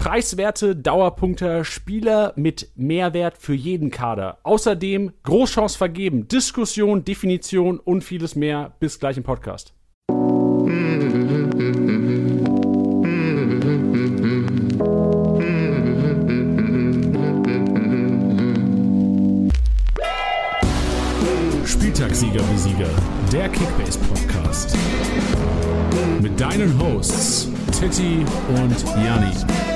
Preiswerte, Dauerpunkte, Spieler mit Mehrwert für jeden Kader. Außerdem Großchance vergeben, Diskussion, Definition und vieles mehr. Bis gleich im Podcast. Spieltagssieger wie Sieger, der Kickbase Podcast. Mit deinen Hosts Titti und Janni.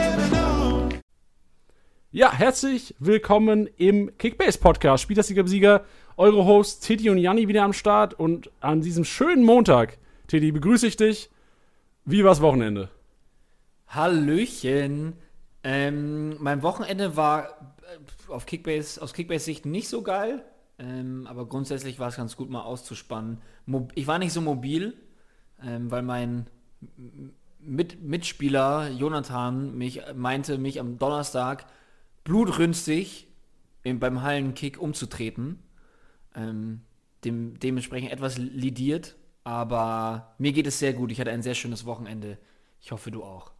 Ja, herzlich willkommen im Kickbase Podcast. Spieltagssieger wie Sieger, eure Hosts Titti und Janni wieder am Start und an diesem schönen Montag, Titti, begrüße ich dich. Wie war's Wochenende? Hallöchen. Ähm, mein Wochenende war äh, auf Kickbase, aus Kickbase-Sicht nicht so geil. Ähm, aber grundsätzlich war es ganz gut, mal auszuspannen. Mo ich war nicht so mobil, ähm, weil mein Mit Mitspieler Jonathan mich meinte, mich am Donnerstag blutrünstig im, beim Hallenkick umzutreten. Ähm, dem, dementsprechend etwas lidiert, aber mir geht es sehr gut. Ich hatte ein sehr schönes Wochenende. Ich hoffe, du auch.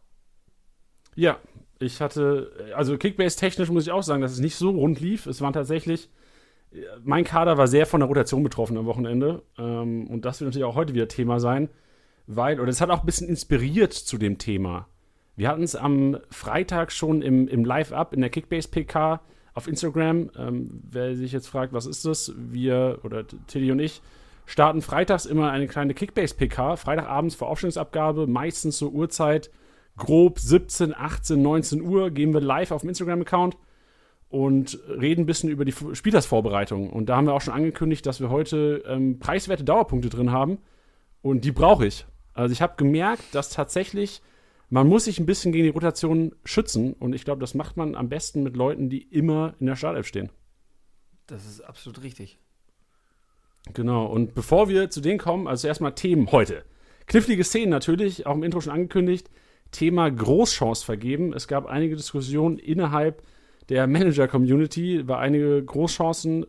Ja, ich hatte, also Kickbase-technisch muss ich auch sagen, dass es nicht so rund lief. Es waren tatsächlich mein Kader war sehr von der Rotation betroffen am Wochenende. Ähm, und das wird natürlich auch heute wieder Thema sein, weil, oder es hat auch ein bisschen inspiriert zu dem Thema. Wir hatten es am Freitag schon im, im Live-Up in der Kickbase-PK auf Instagram. Ähm, wer sich jetzt fragt, was ist das? Wir oder Tilly und ich starten freitags immer eine kleine Kickbase-PK. Freitagabends vor Aufstellungsabgabe, meistens so Uhrzeit grob 17, 18, 19 Uhr gehen wir live auf dem Instagram-Account und reden ein bisschen über die Spielersvorbereitung. Und da haben wir auch schon angekündigt, dass wir heute ähm, preiswerte Dauerpunkte drin haben. Und die brauche ich. Also ich habe gemerkt, dass tatsächlich man muss sich ein bisschen gegen die Rotation schützen. Und ich glaube, das macht man am besten mit Leuten, die immer in der Startelf stehen. Das ist absolut richtig. Genau. Und bevor wir zu denen kommen, also erstmal Themen heute. Knifflige Szenen natürlich, auch im Intro schon angekündigt. Thema Großchance vergeben. Es gab einige Diskussionen innerhalb der Manager-Community, weil einige Großchancen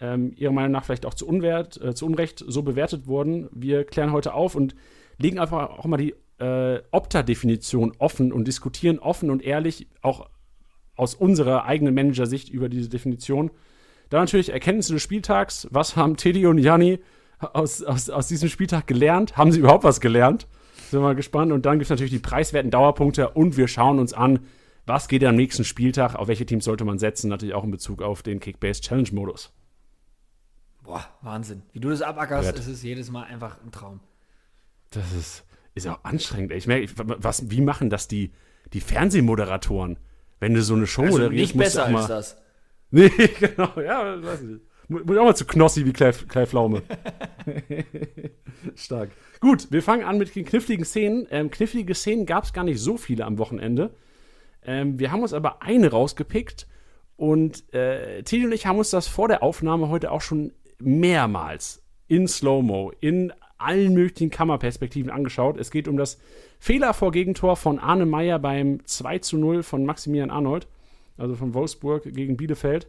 ähm, ihrer Meinung nach vielleicht auch zu, Unwert, äh, zu Unrecht so bewertet wurden. Wir klären heute auf und legen einfach auch mal die äh, Opta-Definition offen und diskutieren offen und ehrlich auch aus unserer eigenen Manager-Sicht über diese Definition. Dann natürlich Erkenntnisse des Spieltags. Was haben Teddy und Janni aus, aus, aus diesem Spieltag gelernt? Haben sie überhaupt was gelernt? Sind wir mal gespannt. Und dann gibt es natürlich die preiswerten Dauerpunkte und wir schauen uns an, was geht am nächsten Spieltag, auf welche Teams sollte man setzen, natürlich auch in Bezug auf den Kickbase Challenge Modus. Boah, Wahnsinn. Wie du das abackerst, ist es jedes Mal einfach ein Traum. Das ist, ist auch anstrengend. Ich merke, was, wie machen das die, die Fernsehmoderatoren? Wenn du so eine Show also moderierst, nicht besser als das. Nee, genau, ja, weiß nicht. Muss auch mal zu Knossi wie Clay Pflaume. Stark. Gut, wir fangen an mit den kniffligen Szenen. Ähm, knifflige Szenen gab es gar nicht so viele am Wochenende. Ähm, wir haben uns aber eine rausgepickt und äh, Teddy und ich haben uns das vor der Aufnahme heute auch schon mehrmals in Slow-Mo, in allen möglichen Kammerperspektiven angeschaut. Es geht um das Fehler vor Gegentor von Arne Meyer beim 2 zu 0 von Maximilian Arnold, also von Wolfsburg gegen Bielefeld.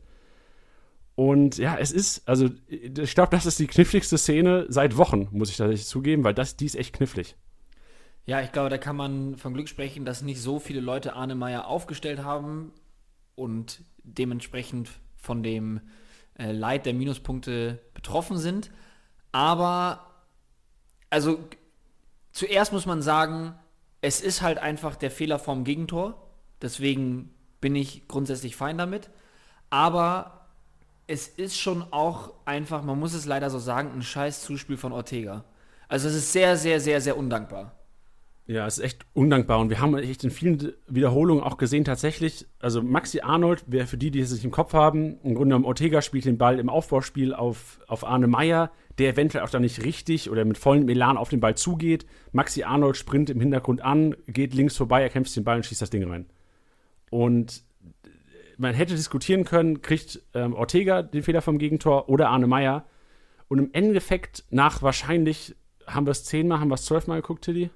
Und ja, es ist, also ich glaube, das ist die kniffligste Szene seit Wochen, muss ich tatsächlich zugeben, weil das, die ist echt knifflig. Ja, ich glaube, da kann man von Glück sprechen, dass nicht so viele Leute Arne Meyer aufgestellt haben und dementsprechend von dem äh, Leid der Minuspunkte betroffen sind. Aber, also, zuerst muss man sagen, es ist halt einfach der Fehler vom Gegentor. Deswegen bin ich grundsätzlich fein damit. Aber es ist schon auch einfach, man muss es leider so sagen, ein scheiß Zuspiel von Ortega. Also es ist sehr, sehr, sehr, sehr undankbar. Ja, es ist echt undankbar und wir haben echt in vielen Wiederholungen auch gesehen, tatsächlich, also Maxi Arnold, wer für die, die es nicht im Kopf haben, im Grunde genommen Ortega spielt den Ball im Aufbauspiel auf, auf Arne Meyer, der eventuell auch da nicht richtig oder mit vollem Elan auf den Ball zugeht. Maxi Arnold sprintet im Hintergrund an, geht links vorbei, er kämpft den Ball und schießt das Ding rein. Und man hätte diskutieren können, kriegt ähm, Ortega den Fehler vom Gegentor oder Arne Meyer. Und im Endeffekt nach wahrscheinlich, haben wir es zehnmal, haben wir es zwölfmal geguckt, Tilly?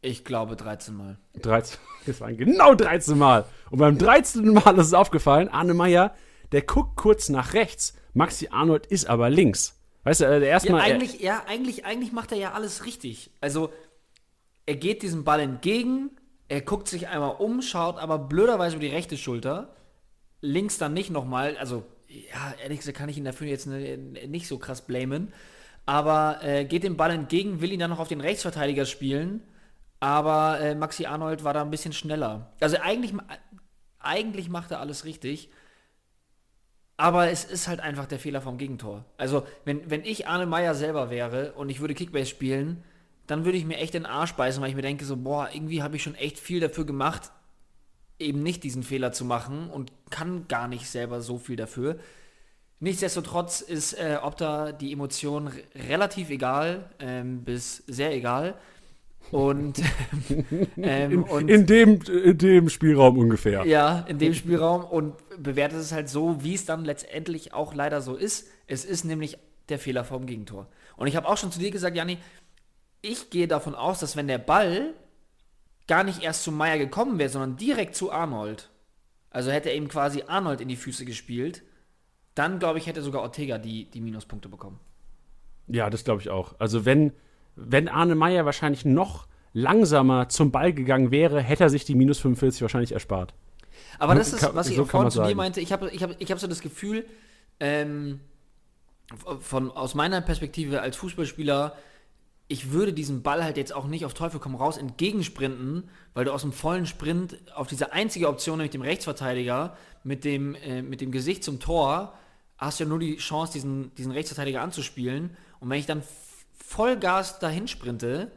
Ich glaube 13 Mal. 13, das waren genau 13 Mal. Und beim 13. Mal ist es aufgefallen, Arne Meyer, der guckt kurz nach rechts. Maxi Arnold ist aber links. Weißt du, äh, der erstmal. Ja, eigentlich, ja, eigentlich, eigentlich macht er ja alles richtig. Also, er geht diesem Ball entgegen, Er guckt sich einmal um, schaut aber blöderweise über die rechte Schulter. Links dann nicht nochmal. Also, ja, ehrlich gesagt kann ich ihn dafür jetzt ne, nicht so krass blamen. Aber äh, geht dem Ball entgegen, will ihn dann noch auf den Rechtsverteidiger spielen. Aber äh, Maxi Arnold war da ein bisschen schneller. Also eigentlich, eigentlich macht er alles richtig. Aber es ist halt einfach der Fehler vom Gegentor. Also, wenn, wenn ich Arne Meyer selber wäre und ich würde Kickbase spielen, dann würde ich mir echt den Arsch beißen, weil ich mir denke, so, boah, irgendwie habe ich schon echt viel dafür gemacht, eben nicht diesen Fehler zu machen und kann gar nicht selber so viel dafür. Nichtsdestotrotz ist äh, Opta die Emotion relativ egal ähm, bis sehr egal. Und, ähm, in, und in, dem, in dem Spielraum ungefähr. Ja, in dem Spielraum und bewertet es halt so, wie es dann letztendlich auch leider so ist. Es ist nämlich der Fehler vom Gegentor. Und ich habe auch schon zu dir gesagt, Janni, ich gehe davon aus, dass wenn der Ball gar nicht erst zu Meier gekommen wäre, sondern direkt zu Arnold, also hätte er eben quasi Arnold in die Füße gespielt, dann glaube ich, hätte sogar Ortega die, die Minuspunkte bekommen. Ja, das glaube ich auch. Also wenn, wenn Arne Meyer wahrscheinlich noch langsamer zum Ball gegangen wäre, hätte er sich die minus 45 wahrscheinlich erspart. Aber das ist, was ich so vorhin zu dir meinte, ich habe ich hab, ich hab so das Gefühl, ähm, von, aus meiner Perspektive als Fußballspieler, ich würde diesen Ball halt jetzt auch nicht auf Teufel komm raus entgegensprinten, weil du aus dem vollen Sprint auf diese einzige Option, nämlich dem Rechtsverteidiger, mit dem, äh, mit dem Gesicht zum Tor, hast du ja nur die Chance, diesen, diesen Rechtsverteidiger anzuspielen. Und wenn ich dann Vollgas dahin sprinte,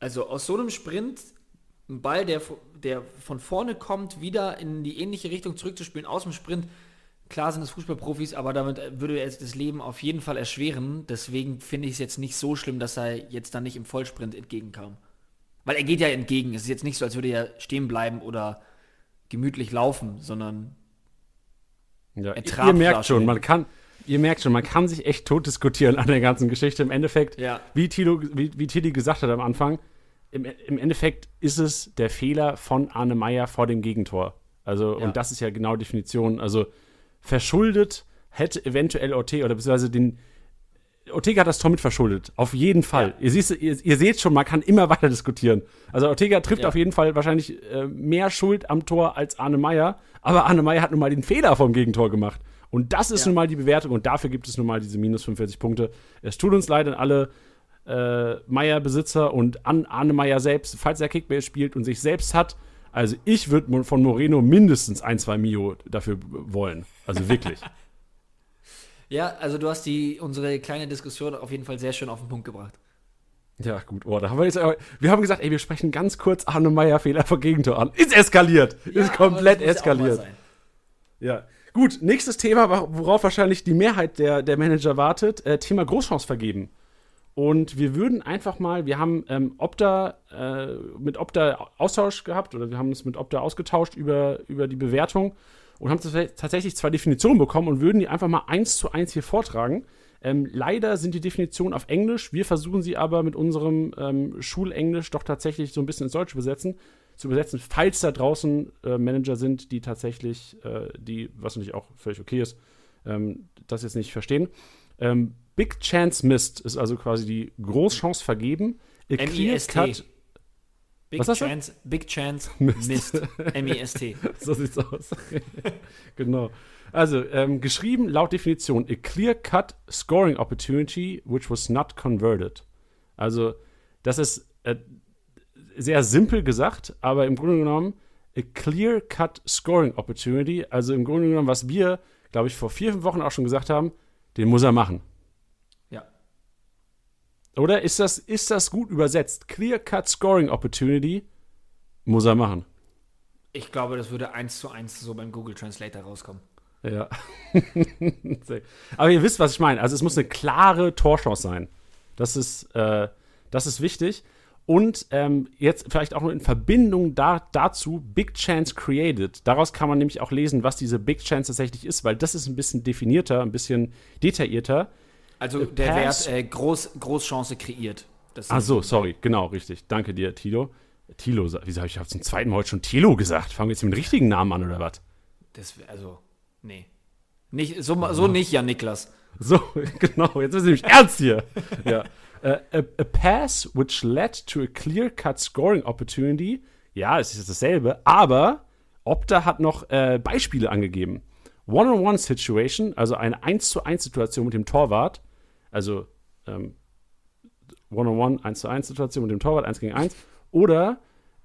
also aus so einem Sprint, ein Ball, der, der von vorne kommt, wieder in die ähnliche Richtung zurückzuspielen, aus dem Sprint, klar sind es Fußballprofis, aber damit würde er das Leben auf jeden Fall erschweren. Deswegen finde ich es jetzt nicht so schlimm, dass er jetzt dann nicht im Vollsprint entgegenkam. Weil er geht ja entgegen. Es ist jetzt nicht so, als würde er stehen bleiben oder gemütlich laufen, sondern ja, ihr merkt schon, man kann, ihr merkt schon, man kann sich echt tot diskutieren an der ganzen Geschichte. Im Endeffekt, ja. wie, Tilo, wie, wie Tilly gesagt hat am Anfang, im, im Endeffekt ist es der Fehler von Arne Meyer vor dem Gegentor. Also, ja. und das ist ja genau die Definition. Also, verschuldet hätte eventuell Ortega oder beziehungsweise den, Ortega hat das Tor mit verschuldet. Auf jeden Fall. Ja. Ihr, siehst, ihr, ihr, seht schon, man kann immer weiter diskutieren. Also Ortega trifft ja. auf jeden Fall wahrscheinlich äh, mehr Schuld am Tor als Arne Meyer. Aber Arne Meyer hat nun mal den Fehler vom Gegentor gemacht. Und das ist ja. nun mal die Bewertung. Und dafür gibt es nun mal diese minus 45 Punkte. Es tut uns leid an alle äh, Meyer-Besitzer und an Arne Meyer selbst, falls er Kickbase spielt und sich selbst hat. Also ich würde von Moreno mindestens ein, zwei Mio dafür wollen. Also wirklich. Ja, also du hast die, unsere kleine Diskussion auf jeden Fall sehr schön auf den Punkt gebracht. Ja, gut, oh, da haben wir jetzt, wir haben gesagt, ey, wir sprechen ganz kurz Arne Meyer Fehler vor Gegentor an. Ist eskaliert. Ja, ist komplett eskaliert. Ja. Gut, nächstes Thema, worauf wahrscheinlich die Mehrheit der, der Manager wartet, äh, Thema Großchance vergeben. Und wir würden einfach mal, wir haben ähm, Opta, äh, mit Opta Austausch gehabt oder wir haben uns mit Opta ausgetauscht über, über die Bewertung und haben tatsächlich zwei Definitionen bekommen und würden die einfach mal eins zu eins hier vortragen. Ähm, leider sind die Definitionen auf Englisch. Wir versuchen sie aber mit unserem ähm, Schulenglisch doch tatsächlich so ein bisschen ins Deutsche übersetzen, zu übersetzen, falls da draußen äh, Manager sind, die tatsächlich, äh, die, was natürlich auch völlig okay ist, ähm, das jetzt nicht verstehen. Ähm, Big Chance Missed ist also quasi die Großchance vergeben. A clear cut Big Was Chance, Big Chance Mist. M-I-S-T. so sieht's aus. genau. Also, ähm, geschrieben laut Definition, a clear-cut scoring opportunity which was not converted. Also, das ist äh, sehr simpel gesagt, aber im Grunde genommen a clear-cut scoring opportunity. Also im Grunde genommen, was wir, glaube ich, vor vier, fünf Wochen auch schon gesagt haben, den muss er machen. Oder ist das, ist das gut übersetzt? Clear-cut Scoring Opportunity muss er machen. Ich glaube, das würde eins zu eins so beim Google Translator rauskommen. Ja. Aber ihr wisst, was ich meine. Also es muss eine klare Torchance sein. Das ist, äh, das ist wichtig. Und ähm, jetzt vielleicht auch nur in Verbindung da, dazu Big Chance Created. Daraus kann man nämlich auch lesen, was diese Big Chance tatsächlich ist, weil das ist ein bisschen definierter, ein bisschen detaillierter. Also äh, der Pass. Wert äh, Groß, Großchance kreiert. Ach so, sorry, genau, richtig. Danke dir, Tilo. Tilo, wieso habe ich zum zweiten Mal heute schon Tilo gesagt? Fangen wir jetzt mit dem richtigen Namen an, oder was? Das, also, nee. Nicht, so, so nicht, ja, Niklas. So, genau, jetzt ist es nämlich ernst hier. ja. A, a, pass which led to a clear-cut scoring opportunity Ja, es ist dasselbe, aber Opta hat noch äh, Beispiele angegeben. One-on-One-Situation, also eine 1 zu 1 Situation mit dem Torwart, also ähm, One-on-One, 1 zu 1 Situation mit dem Torwart, 1 gegen 1, oder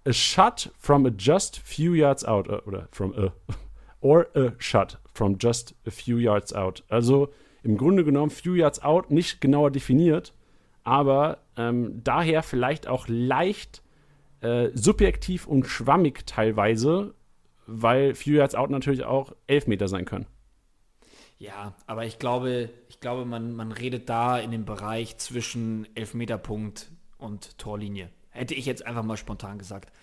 a shot from a just few yards out, äh, oder from a, or a shot from just a few yards out. Also im Grunde genommen few yards out, nicht genauer definiert, aber ähm, daher vielleicht auch leicht äh, subjektiv und schwammig teilweise, weil few yards out natürlich auch Elfmeter sein können. Ja, aber ich glaube, ich glaube, man, man redet da in dem Bereich zwischen Elfmeterpunkt und Torlinie. Hätte ich jetzt einfach mal spontan gesagt.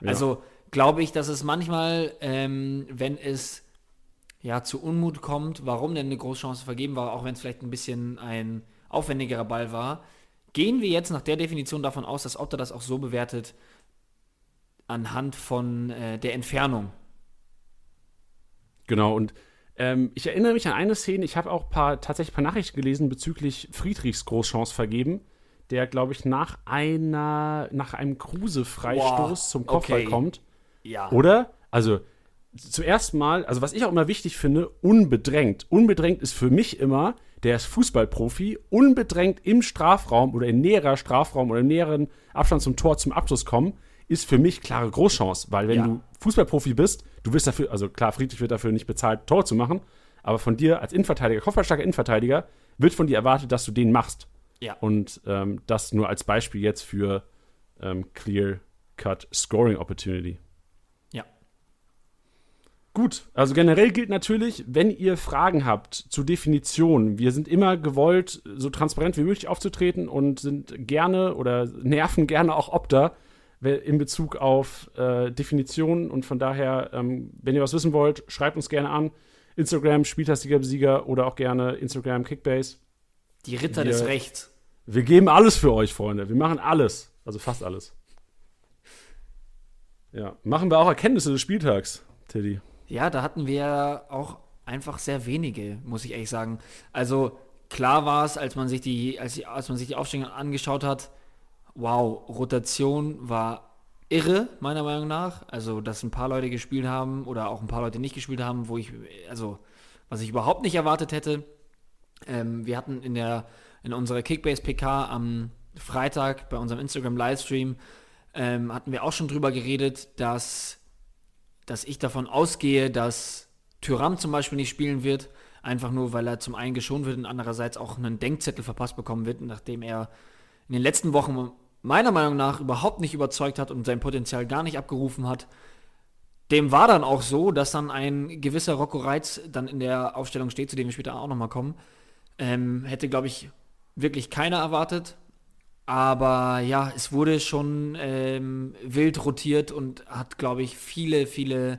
Ja. Also glaube ich, dass es manchmal, ähm, wenn es ja zu Unmut kommt, warum denn eine Großchance vergeben war, auch wenn es vielleicht ein bisschen ein aufwendigerer Ball war, gehen wir jetzt nach der Definition davon aus, dass Otter das auch so bewertet anhand von äh, der Entfernung. Genau, und ähm, ich erinnere mich an eine Szene, ich habe auch paar, tatsächlich ein paar Nachrichten gelesen bezüglich Friedrichs Großchance vergeben, der, glaube ich, nach einer, nach einem Kruse-Freistoß zum Kopfball okay. kommt. Ja. Oder? Also, zuerst mal, also was ich auch immer wichtig finde, unbedrängt. Unbedrängt ist für mich immer, der ist Fußballprofi, unbedrängt im Strafraum oder in näherer Strafraum oder in näheren Abstand zum Tor zum Abschluss kommen, ist für mich klare Großchance, weil wenn ja. du Fußballprofi bist, du wirst dafür, also klar, Friedrich wird dafür nicht bezahlt, Tor zu machen, aber von dir als Innenverteidiger, kopfballstarker Innenverteidiger, wird von dir erwartet, dass du den machst. Ja. Und ähm, das nur als Beispiel jetzt für ähm, Clear Cut Scoring Opportunity. Gut, also generell gilt natürlich, wenn ihr Fragen habt zu Definitionen, wir sind immer gewollt, so transparent wie möglich aufzutreten und sind gerne oder nerven gerne auch Opta in Bezug auf äh, Definitionen und von daher, ähm, wenn ihr was wissen wollt, schreibt uns gerne an. Instagram, Spieltastiger Besieger oder auch gerne Instagram Kickbase. Die Ritter wir, des Rechts. Wir geben alles für euch, Freunde. Wir machen alles. Also fast alles. Ja. Machen wir auch Erkenntnisse des Spieltags, Teddy. Ja, da hatten wir auch einfach sehr wenige, muss ich ehrlich sagen. Also klar war es, als man sich die, als, als man sich die Aufstellung angeschaut hat, wow, Rotation war irre, meiner Meinung nach. Also, dass ein paar Leute gespielt haben oder auch ein paar Leute nicht gespielt haben, wo ich, also, was ich überhaupt nicht erwartet hätte. Ähm, wir hatten in der, in unserer Kickbase PK am Freitag bei unserem Instagram Livestream ähm, hatten wir auch schon drüber geredet, dass, dass ich davon ausgehe, dass Tyram zum Beispiel nicht spielen wird, einfach nur, weil er zum einen geschont wird und andererseits auch einen Denkzettel verpasst bekommen wird, nachdem er in den letzten Wochen meiner Meinung nach überhaupt nicht überzeugt hat und sein Potenzial gar nicht abgerufen hat. Dem war dann auch so, dass dann ein gewisser Rocco Reitz dann in der Aufstellung steht, zu dem wir später auch nochmal kommen. Ähm, hätte, glaube ich, wirklich keiner erwartet. Aber ja, es wurde schon ähm, wild rotiert und hat, glaube ich, viele, viele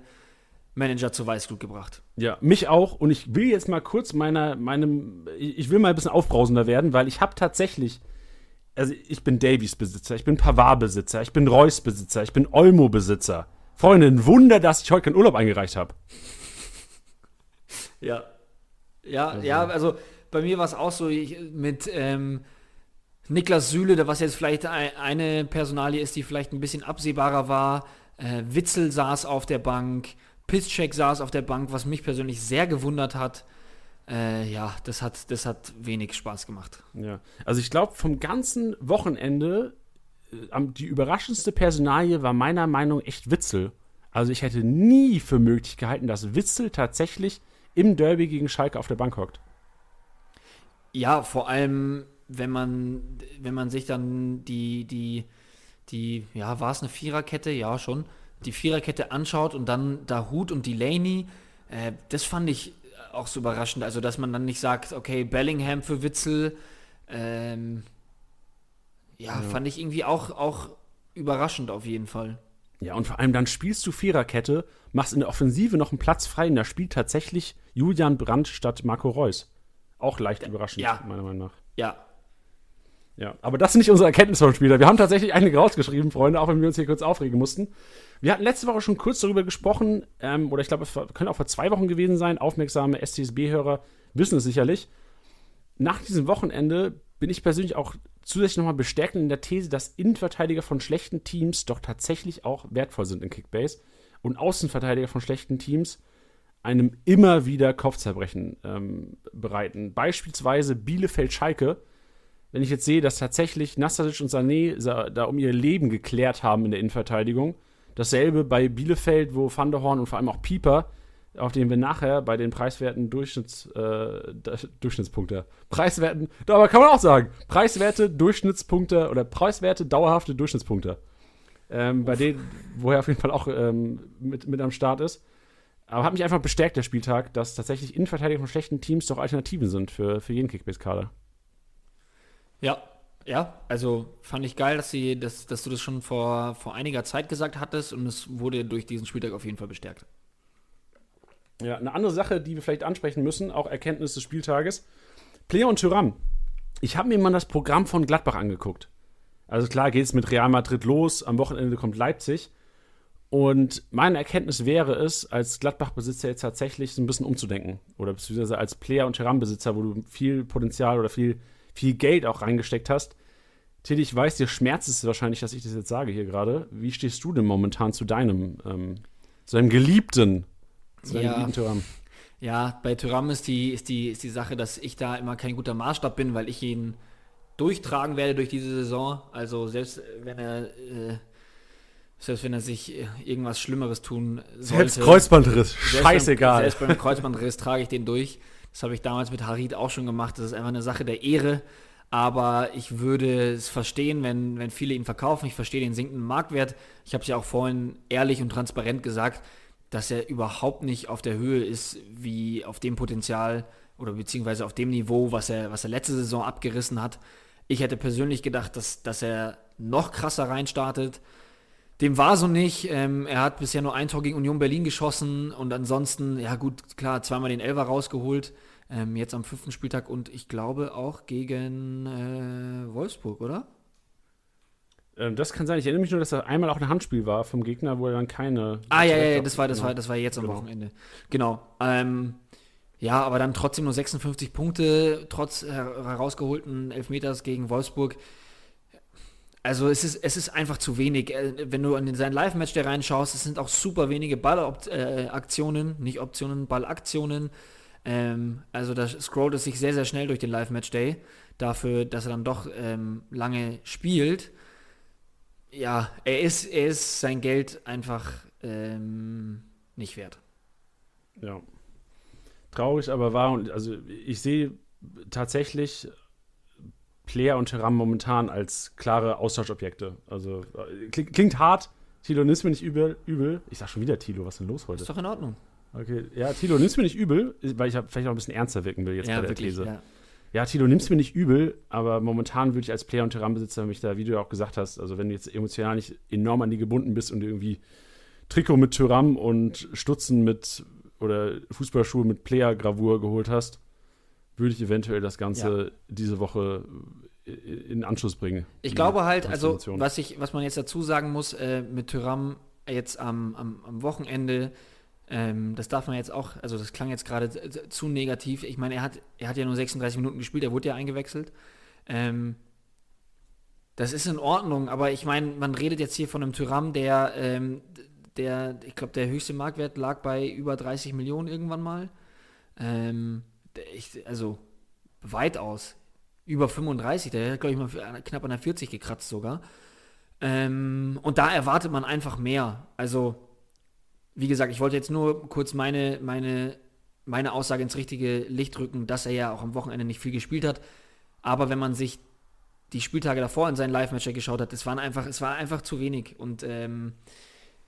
Manager zur Weißglut gebracht. Ja, mich auch. Und ich will jetzt mal kurz meiner, meinem, ich will mal ein bisschen aufbrausender werden, weil ich habe tatsächlich also ich bin Davies-Besitzer, ich bin Pavard-Besitzer, ich bin Reus-Besitzer, ich bin Olmo-Besitzer. Freunde, ein Wunder, dass ich heute keinen Urlaub eingereicht habe. Ja. Ja, also. ja, also bei mir war es auch so ich, mit ähm, Niklas Süle, was jetzt vielleicht eine Personalie ist, die vielleicht ein bisschen absehbarer war. Äh, Witzel saß auf der Bank, Piszczek saß auf der Bank, was mich persönlich sehr gewundert hat äh, ja, das hat, das hat wenig Spaß gemacht. Ja, also ich glaube, vom ganzen Wochenende, äh, die überraschendste Personalie war meiner Meinung nach echt Witzel. Also ich hätte nie für möglich gehalten, dass Witzel tatsächlich im Derby gegen Schalke auf der Bank hockt. Ja, vor allem, wenn man, wenn man sich dann die, die, die, ja, war es eine Viererkette? Ja, schon. Die Viererkette anschaut und dann da Hut und Delaney, äh, das fand ich auch so überraschend. Also, dass man dann nicht sagt, okay, Bellingham für Witzel, ähm, ja, ja, fand ich irgendwie auch, auch überraschend auf jeden Fall. Ja, und vor allem dann spielst du Viererkette, machst in der Offensive noch einen Platz frei und da spielt tatsächlich Julian Brandt statt Marco Reus. Auch leicht überraschend, ja. meiner Meinung nach. Ja. Ja, aber das sind nicht unsere Erkenntnisse vom Spieler. Wir haben tatsächlich einige rausgeschrieben, Freunde, auch wenn wir uns hier kurz aufregen mussten. Wir hatten letzte Woche schon kurz darüber gesprochen, ähm, oder ich glaube, es könnte auch vor zwei Wochen gewesen sein. Aufmerksame STSB-Hörer wissen es sicherlich. Nach diesem Wochenende bin ich persönlich auch zusätzlich nochmal bestärken in der These, dass Innenverteidiger von schlechten Teams doch tatsächlich auch wertvoll sind in Kickbase und Außenverteidiger von schlechten Teams einem immer wieder Kopfzerbrechen ähm, bereiten. Beispielsweise Bielefeld-Schalke. Wenn ich jetzt sehe, dass tatsächlich Nastasic und Sané da um ihr Leben geklärt haben in der Innenverteidigung. Dasselbe bei Bielefeld, wo Van der Horn und vor allem auch Pieper auf den wir nachher bei den preiswerten Durchschnitts, äh, Durchschnittspunkte, preiswerten, aber kann man auch sagen, preiswerte Durchschnittspunkte oder preiswerte dauerhafte Durchschnittspunkte, ähm, bei denen, wo er auf jeden Fall auch ähm, mit, mit am Start ist. Aber hat mich einfach bestärkt, der Spieltag, dass tatsächlich Innenverteidiger von schlechten Teams doch Alternativen sind für, für jeden Kickbase-Kader. Ja, ja, also fand ich geil, dass, sie, dass, dass du das schon vor, vor einiger Zeit gesagt hattest und es wurde durch diesen Spieltag auf jeden Fall bestärkt. Ja, eine andere Sache, die wir vielleicht ansprechen müssen, auch Erkenntnis des Spieltages. Player und Tyrann. Ich habe mir mal das Programm von Gladbach angeguckt. Also klar geht es mit Real Madrid los, am Wochenende kommt Leipzig. Und meine Erkenntnis wäre es, als Gladbach-Besitzer jetzt tatsächlich so ein bisschen umzudenken. Oder beziehungsweise als Player- und Tyrann-Besitzer, wo du viel Potenzial oder viel, viel Geld auch reingesteckt hast. Tilly, ich weiß, dir schmerzt es wahrscheinlich, dass ich das jetzt sage hier gerade. Wie stehst du denn momentan zu deinem, ähm, zu deinem Geliebten zu ja. Tyram. Ja, bei Tyram ist die, ist, die, ist die Sache, dass ich da immer kein guter Maßstab bin, weil ich ihn durchtragen werde durch diese Saison. Also selbst wenn er äh, selbst wenn er sich irgendwas Schlimmeres tun sollte. Selbst Kreuzbandriss, scheißegal. Selbst beim Kreuzbandriss trage ich den durch. Das habe ich damals mit Harid auch schon gemacht. Das ist einfach eine Sache der Ehre. Aber ich würde es verstehen, wenn, wenn viele ihn verkaufen. Ich verstehe den sinkenden Marktwert. Ich habe es ja auch vorhin ehrlich und transparent gesagt dass er überhaupt nicht auf der Höhe ist, wie auf dem Potenzial oder beziehungsweise auf dem Niveau, was er, was er letzte Saison abgerissen hat. Ich hätte persönlich gedacht, dass, dass er noch krasser reinstartet. Dem war so nicht. Ähm, er hat bisher nur ein Tor gegen Union Berlin geschossen und ansonsten, ja gut, klar, zweimal den Elfer rausgeholt. Ähm, jetzt am fünften Spieltag und ich glaube auch gegen äh, Wolfsburg, oder? Ähm, das kann sein. Ich erinnere mich nur, dass da einmal auch ein Handspiel war vom Gegner, wo er dann keine. Ah, ja, ja, ja, das war, das war, das war jetzt am genau. Wochenende. Genau. Ähm, ja, aber dann trotzdem nur 56 Punkte, trotz herausgeholten Elfmeters gegen Wolfsburg. Also es ist, es ist einfach zu wenig. Äh, wenn du in sein Live-Match da reinschaust, es sind auch super wenige Ballaktionen, äh, nicht Optionen, Ballaktionen. Ähm, also da scrollt es sich sehr, sehr schnell durch den Live-Match-Day. Dafür, dass er dann doch ähm, lange spielt ja, er ist, er ist sein Geld einfach ähm, nicht wert. Ja. Traurig, aber wahr. Also ich sehe tatsächlich Player und Tyram momentan als klare Austauschobjekte. Also äh, klingt, klingt hart. Tilo, nimm's mir nicht übel, übel. Ich sag schon wieder Tilo, was ist denn los heute? Ist doch in Ordnung. Okay, ja, Tilo, nimm's mir nicht übel, weil ich vielleicht auch ein bisschen ernster wirken will jetzt ja, bei der wirklich, These. Ja ja, Tilo, nimm's mir nicht übel, aber momentan würde ich als Player- und Terrainbesitzer mich da, wie du ja auch gesagt hast, also wenn du jetzt emotional nicht enorm an die gebunden bist und irgendwie Trikot mit Tyram und Stutzen mit oder Fußballschuhe mit Player-Gravur geholt hast, würde ich eventuell das Ganze ja. diese Woche in Anschluss bringen. Ich glaube halt, also was ich, was man jetzt dazu sagen muss, äh, mit Tyram jetzt am, am, am Wochenende ähm, das darf man jetzt auch, also das klang jetzt gerade zu negativ. Ich meine, er hat, er hat ja nur 36 Minuten gespielt, er wurde ja eingewechselt. Ähm, das ist in Ordnung, aber ich meine, man redet jetzt hier von einem Tyram, der, ähm, der ich glaube, der höchste Marktwert lag bei über 30 Millionen irgendwann mal. Ähm, ich, also weitaus. Über 35, der hat, glaube ich, mal knapp an der 40 gekratzt sogar. Ähm, und da erwartet man einfach mehr. Also wie gesagt, ich wollte jetzt nur kurz meine, meine, meine Aussage ins richtige Licht rücken, dass er ja auch am Wochenende nicht viel gespielt hat. Aber wenn man sich die Spieltage davor in seinen Live-Matcher geschaut hat, es, waren einfach, es war einfach zu wenig. Und ähm,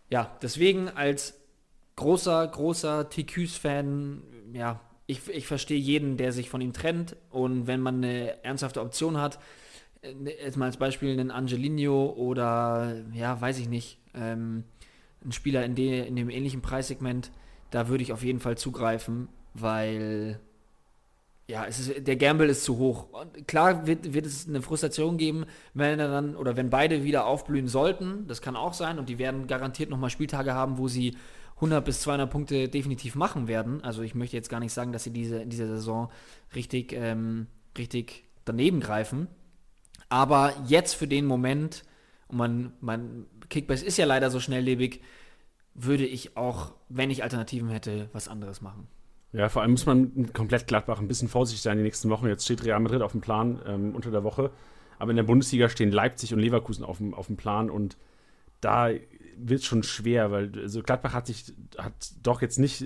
ja, deswegen als großer, großer TQs-Fan, ja, ich, ich verstehe jeden, der sich von ihm trennt. Und wenn man eine ernsthafte Option hat, äh, jetzt mal als Beispiel einen Angelino oder, ja, weiß ich nicht, ähm, ein Spieler in, de, in dem ähnlichen Preissegment, da würde ich auf jeden Fall zugreifen, weil ja, es ist, der Gamble ist zu hoch. Und klar wird, wird es eine Frustration geben, wenn dann oder wenn beide wieder aufblühen sollten. Das kann auch sein und die werden garantiert nochmal Spieltage haben, wo sie 100 bis 200 Punkte definitiv machen werden. Also ich möchte jetzt gar nicht sagen, dass sie diese in dieser Saison richtig, ähm, richtig daneben greifen. Aber jetzt für den Moment, und man, man, Kickbase ist ja leider so schnelllebig, würde ich auch, wenn ich Alternativen hätte, was anderes machen. Ja, vor allem muss man komplett Gladbach ein bisschen vorsichtig sein die nächsten Wochen. Jetzt steht Real Madrid auf dem Plan ähm, unter der Woche. Aber in der Bundesliga stehen Leipzig und Leverkusen auf dem, auf dem Plan und da wird schon schwer, weil also Gladbach hat sich hat doch jetzt nicht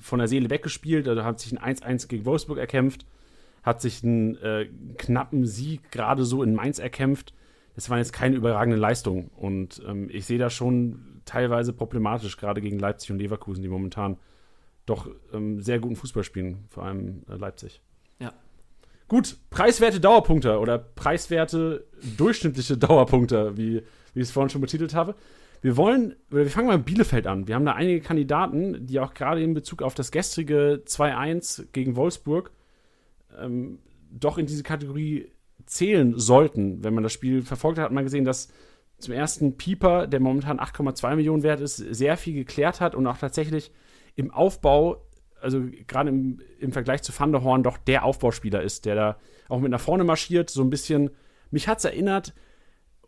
von der Seele weggespielt, also hat sich ein 1-1 gegen Wolfsburg erkämpft, hat sich einen äh, knappen Sieg gerade so in Mainz erkämpft. Das waren jetzt keine überragenden Leistungen und ähm, ich sehe das schon teilweise problematisch, gerade gegen Leipzig und Leverkusen, die momentan doch ähm, sehr guten Fußball spielen, vor allem äh, Leipzig. Ja. Gut, preiswerte Dauerpunkte oder preiswerte durchschnittliche Dauerpunkte, wie, wie ich es vorhin schon betitelt habe. Wir wollen, oder wir fangen mal mit Bielefeld an. Wir haben da einige Kandidaten, die auch gerade in Bezug auf das gestrige 2-1 gegen Wolfsburg ähm, doch in diese Kategorie zählen sollten. Wenn man das Spiel verfolgt hat, hat man gesehen, dass zum ersten Pieper, der momentan 8,2 Millionen wert ist, sehr viel geklärt hat und auch tatsächlich im Aufbau, also gerade im, im Vergleich zu Van der Horn, doch der Aufbauspieler ist, der da auch mit nach vorne marschiert, so ein bisschen, mich hat es erinnert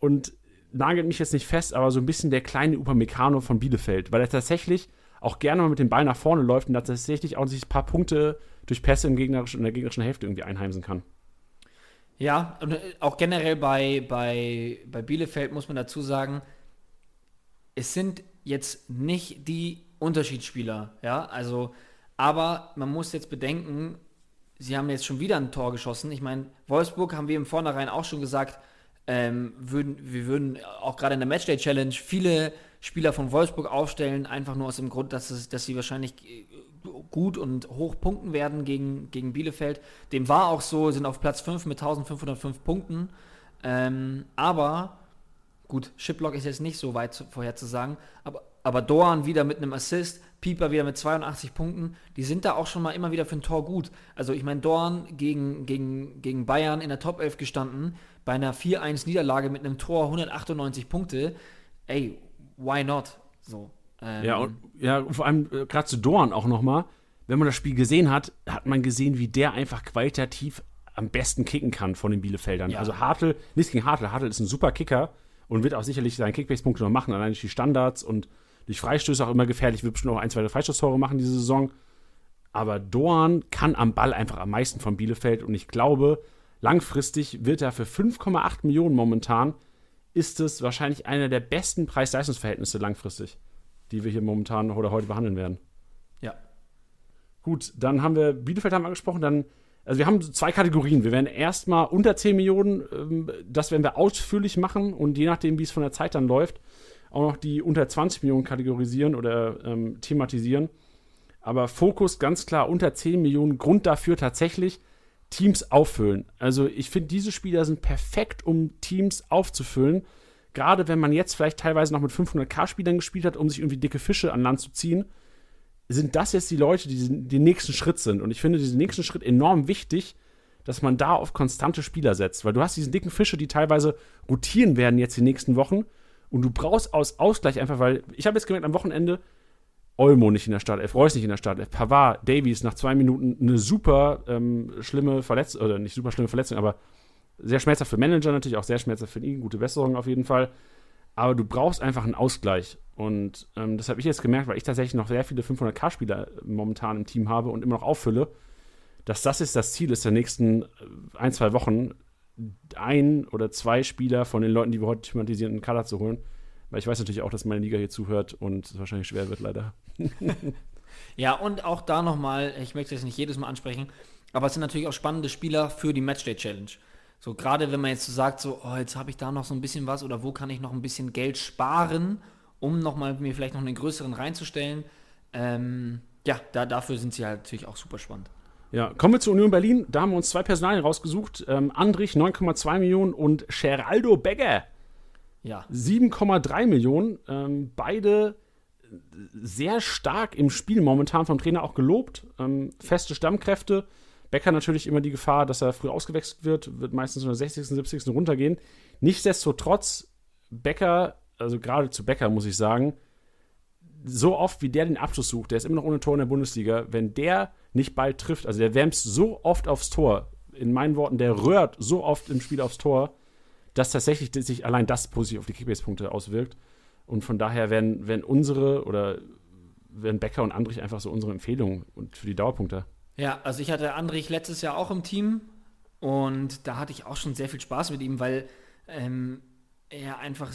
und nagelt mich jetzt nicht fest, aber so ein bisschen der kleine Upamecano von Bielefeld, weil er tatsächlich auch gerne mal mit dem Ball nach vorne läuft und da tatsächlich auch sich ein paar Punkte durch Pässe im gegnerischen, in der gegnerischen Hälfte irgendwie einheimsen kann. Ja, und äh, auch generell bei, bei, bei Bielefeld muss man dazu sagen, es sind jetzt nicht die Unterschiedsspieler, ja, also, aber man muss jetzt bedenken, sie haben jetzt schon wieder ein Tor geschossen. Ich meine, Wolfsburg haben wir im Vornherein auch schon gesagt, ähm, würden, wir würden auch gerade in der Matchday Challenge viele Spieler von Wolfsburg aufstellen, einfach nur aus dem Grund, dass, es, dass sie wahrscheinlich äh, gut und hoch punkten werden gegen, gegen Bielefeld. Dem war auch so, sind auf Platz 5 mit 1505 Punkten. Ähm, aber, gut, Shiplock ist jetzt nicht so weit vorherzusagen, aber aber Doan wieder mit einem Assist, Pieper wieder mit 82 Punkten, die sind da auch schon mal immer wieder für ein Tor gut. Also ich meine, Doan gegen, gegen, gegen Bayern in der Top 11 gestanden, bei einer 4-1-Niederlage mit einem Tor 198 Punkte. Ey, why not? So. Ähm. Ja, und, ja, vor allem äh, gerade zu Doan auch nochmal, wenn man das Spiel gesehen hat, hat man gesehen, wie der einfach qualitativ am besten kicken kann von den Bielefeldern. Ja. Also Hartl, nichts gegen Hartl, Hartl ist ein super Kicker und wird auch sicherlich seine Kickbase-Punkte noch machen, allein durch die Standards und durch Freistöße auch immer gefährlich, wird bestimmt auch ein, zwei Freistoßtore machen diese Saison. Aber Doan kann am Ball einfach am meisten von Bielefeld und ich glaube, langfristig wird er für 5,8 Millionen momentan, ist es wahrscheinlich einer der besten Preis-Leistungsverhältnisse langfristig, die wir hier momentan oder heute behandeln werden. Ja. Gut, dann haben wir Bielefeld haben wir angesprochen, dann also wir haben zwei Kategorien. Wir werden erstmal unter 10 Millionen, ähm, das werden wir ausführlich machen und je nachdem, wie es von der Zeit dann läuft, auch noch die unter 20 Millionen kategorisieren oder ähm, thematisieren. Aber Fokus ganz klar unter 10 Millionen. Grund dafür tatsächlich Teams auffüllen. Also ich finde, diese Spieler sind perfekt, um Teams aufzufüllen. Gerade wenn man jetzt vielleicht teilweise noch mit 500k-Spielern gespielt hat, um sich irgendwie dicke Fische an Land zu ziehen, sind das jetzt die Leute, die den nächsten Schritt sind. Und ich finde diesen nächsten Schritt enorm wichtig, dass man da auf konstante Spieler setzt. Weil du hast diese dicken Fische, die teilweise rotieren werden jetzt die nächsten Wochen. Und du brauchst aus Ausgleich einfach, weil ich habe jetzt gemerkt, am Wochenende Olmo nicht in der Startelf, Reus nicht in der Startelf, Pavard, Davies nach zwei Minuten eine super ähm, schlimme Verletzung, oder nicht super schlimme Verletzung, aber sehr schmerzhaft für Manager natürlich, auch sehr schmerzhaft für ihn, gute Besserung auf jeden Fall. Aber du brauchst einfach einen Ausgleich. Und ähm, das habe ich jetzt gemerkt, weil ich tatsächlich noch sehr viele 500k-Spieler momentan im Team habe und immer noch auffülle, dass das jetzt das Ziel ist, der nächsten äh, ein, zwei Wochen ein oder zwei Spieler von den Leuten, die wir heute thematisieren, in Kader zu holen. Weil ich weiß natürlich auch, dass meine Liga hier zuhört und es wahrscheinlich schwer wird, leider. ja, und auch da nochmal, ich möchte das nicht jedes Mal ansprechen, aber es sind natürlich auch spannende Spieler für die Matchday Challenge. So, gerade wenn man jetzt so sagt, so, oh, jetzt habe ich da noch so ein bisschen was oder wo kann ich noch ein bisschen Geld sparen, um nochmal mir vielleicht noch einen größeren reinzustellen. Ähm, ja, da, dafür sind sie halt natürlich auch super spannend. Ja, kommen wir zu Union Berlin. Da haben wir uns zwei Personalien rausgesucht. Ähm, Andrich 9,2 Millionen und Geraldo Begger ja. 7,3 Millionen. Ähm, beide sehr stark im Spiel momentan vom Trainer auch gelobt. Ähm, feste Stammkräfte. Becker natürlich immer die Gefahr, dass er früh ausgewechselt wird, wird meistens in der 60., 70. runtergehen. Nichtsdestotrotz, Becker, also gerade zu Becker muss ich sagen, so oft wie der den Abschluss sucht, der ist immer noch ohne Tor in der Bundesliga, wenn der nicht bald trifft, also der wärmt so oft aufs Tor, in meinen Worten, der rührt so oft im Spiel aufs Tor, dass tatsächlich sich allein das positiv auf die Kickbase-Punkte auswirkt. Und von daher werden, werden unsere oder werden Becker und Andrich einfach so unsere Empfehlungen und für die Dauerpunkte. Ja, also ich hatte Andrich letztes Jahr auch im Team und da hatte ich auch schon sehr viel Spaß mit ihm, weil ähm, er einfach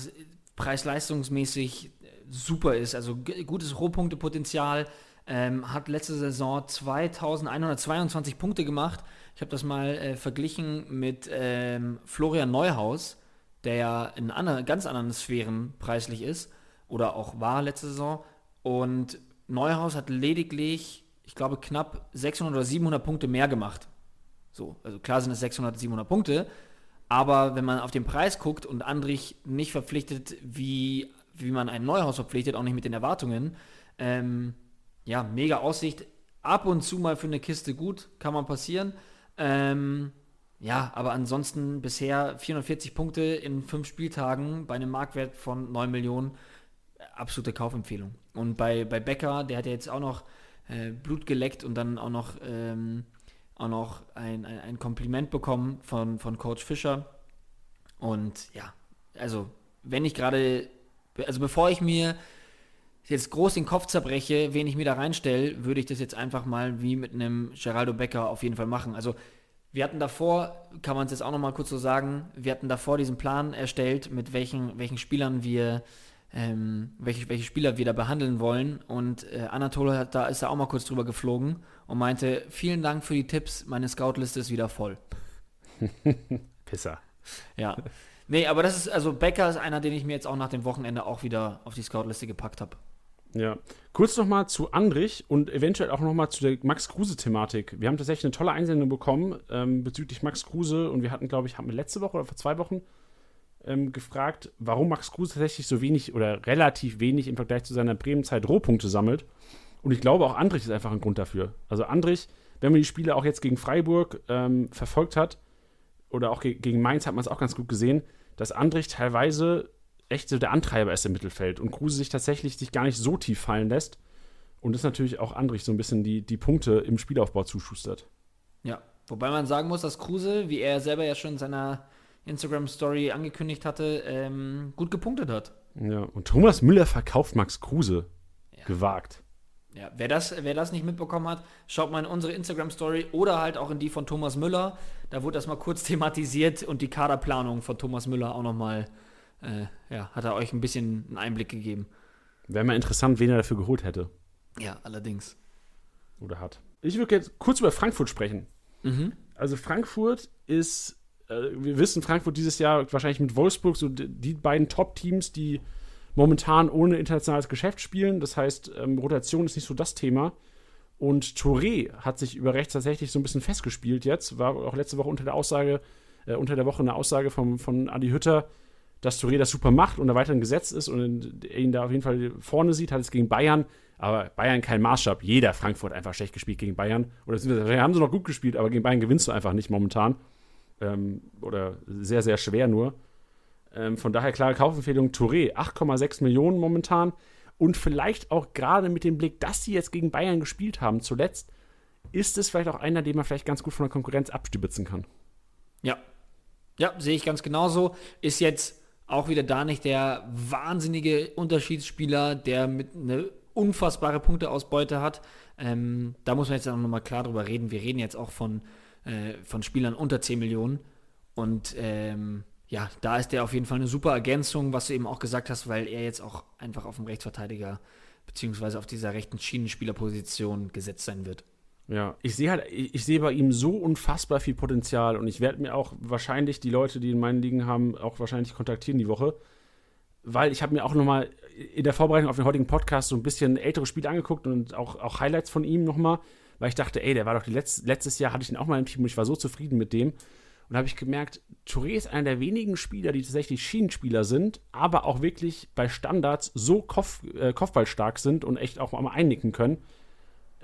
preis-leistungsmäßig super ist. Also gutes Rohpunktepotenzial. Ähm, hat letzte Saison 2122 Punkte gemacht. Ich habe das mal äh, verglichen mit ähm, Florian Neuhaus, der ja in andere, ganz anderen Sphären preislich ist oder auch war letzte Saison. Und Neuhaus hat lediglich, ich glaube, knapp 600 oder 700 Punkte mehr gemacht. So, also klar sind es 600, 700 Punkte, aber wenn man auf den Preis guckt und Andrich nicht verpflichtet, wie, wie man ein Neuhaus verpflichtet, auch nicht mit den Erwartungen, ähm, ja, mega Aussicht. Ab und zu mal für eine Kiste gut, kann man passieren. Ähm, ja, aber ansonsten bisher 440 Punkte in fünf Spieltagen bei einem Marktwert von 9 Millionen. Absolute Kaufempfehlung. Und bei, bei Becker, der hat ja jetzt auch noch äh, Blut geleckt und dann auch noch ähm, auch noch ein, ein, ein Kompliment bekommen von, von Coach Fischer. Und ja, also wenn ich gerade, also bevor ich mir jetzt groß den Kopf zerbreche, wen ich mir da reinstelle, würde ich das jetzt einfach mal wie mit einem Geraldo Becker auf jeden Fall machen. Also wir hatten davor, kann man es jetzt auch nochmal kurz so sagen, wir hatten davor diesen Plan erstellt, mit welchen, welchen Spielern wir ähm, welche, welche Spieler wir da behandeln wollen. Und äh, Anatole hat, da ist er auch mal kurz drüber geflogen und meinte, vielen Dank für die Tipps, meine Scoutliste ist wieder voll. Pisser. Ja. Nee, aber das ist, also Becker ist einer, den ich mir jetzt auch nach dem Wochenende auch wieder auf die Scoutliste gepackt habe. Ja. Kurz nochmal zu Andrich und eventuell auch nochmal zu der Max Kruse-Thematik. Wir haben tatsächlich eine tolle Einsendung bekommen ähm, bezüglich Max Kruse und wir hatten, glaube ich, haben wir letzte Woche oder vor zwei Wochen ähm, gefragt, warum Max Kruse tatsächlich so wenig oder relativ wenig im Vergleich zu seiner Bremen-Zeit Rohpunkte sammelt. Und ich glaube, auch Andrich ist einfach ein Grund dafür. Also Andrich, wenn man die Spiele auch jetzt gegen Freiburg ähm, verfolgt hat, oder auch ge gegen Mainz hat man es auch ganz gut gesehen, dass Andrich teilweise echt so der Antreiber ist im Mittelfeld und Kruse sich tatsächlich sich gar nicht so tief fallen lässt. Und das natürlich auch Andrich so ein bisschen die, die Punkte im Spielaufbau zuschustert. Ja, wobei man sagen muss, dass Kruse, wie er selber ja schon in seiner Instagram-Story angekündigt hatte, ähm, gut gepunktet hat. Ja, und Thomas Müller verkauft Max Kruse. Ja. Gewagt. Ja, wer das, wer das nicht mitbekommen hat, schaut mal in unsere Instagram-Story oder halt auch in die von Thomas Müller. Da wurde das mal kurz thematisiert und die Kaderplanung von Thomas Müller auch nochmal, äh, ja, hat er euch ein bisschen einen Einblick gegeben. Wäre mal interessant, wen er dafür geholt hätte. Ja, allerdings. Oder hat. Ich würde jetzt kurz über Frankfurt sprechen. Mhm. Also Frankfurt ist äh, wir wissen, Frankfurt dieses Jahr wahrscheinlich mit Wolfsburg so die beiden Top-Teams, die momentan ohne internationales Geschäft spielen. Das heißt, ähm, Rotation ist nicht so das Thema. Und Touré hat sich über rechts tatsächlich so ein bisschen festgespielt jetzt. War auch letzte Woche unter der Aussage, äh, unter der Woche eine Aussage vom, von Adi Hütter, dass Touré das super macht und er weiterhin gesetzt ist und ihn da auf jeden Fall vorne sieht, hat es gegen Bayern. Aber Bayern kein Maßstab. Jeder Frankfurt einfach schlecht gespielt gegen Bayern. Oder haben sie noch gut gespielt, aber gegen Bayern gewinnst du einfach nicht momentan. Ähm, oder sehr, sehr schwer nur. Ähm, von daher klare Kaufempfehlung Touré, 8,6 Millionen momentan. Und vielleicht auch gerade mit dem Blick, dass sie jetzt gegen Bayern gespielt haben zuletzt, ist es vielleicht auch einer, den man vielleicht ganz gut von der Konkurrenz abstibitzen kann. Ja. Ja, sehe ich ganz genauso. Ist jetzt auch wieder da nicht der wahnsinnige Unterschiedsspieler, der mit eine unfassbare Punkteausbeute hat. Ähm, da muss man jetzt auch nochmal klar drüber reden. Wir reden jetzt auch von äh, von Spielern unter 10 Millionen. Und ähm, ja, da ist der auf jeden Fall eine super Ergänzung, was du eben auch gesagt hast, weil er jetzt auch einfach auf dem Rechtsverteidiger beziehungsweise auf dieser rechten Schienenspielerposition gesetzt sein wird. Ja, ich sehe halt, ich, sehe bei ihm so unfassbar viel Potenzial und ich werde mir auch wahrscheinlich die Leute, die in meinen Ligen haben, auch wahrscheinlich kontaktieren die Woche, weil ich habe mir auch nochmal in der Vorbereitung auf den heutigen Podcast so ein bisschen ältere Spiele angeguckt und auch, auch Highlights von ihm nochmal weil ich dachte, ey, der war doch Letz letztes Jahr, hatte ich ihn auch mal im Team und ich war so zufrieden mit dem. Und habe ich gemerkt, Touré ist einer der wenigen Spieler, die tatsächlich Schienenspieler sind, aber auch wirklich bei Standards so Kopf, äh, kopfballstark sind und echt auch mal einnicken können.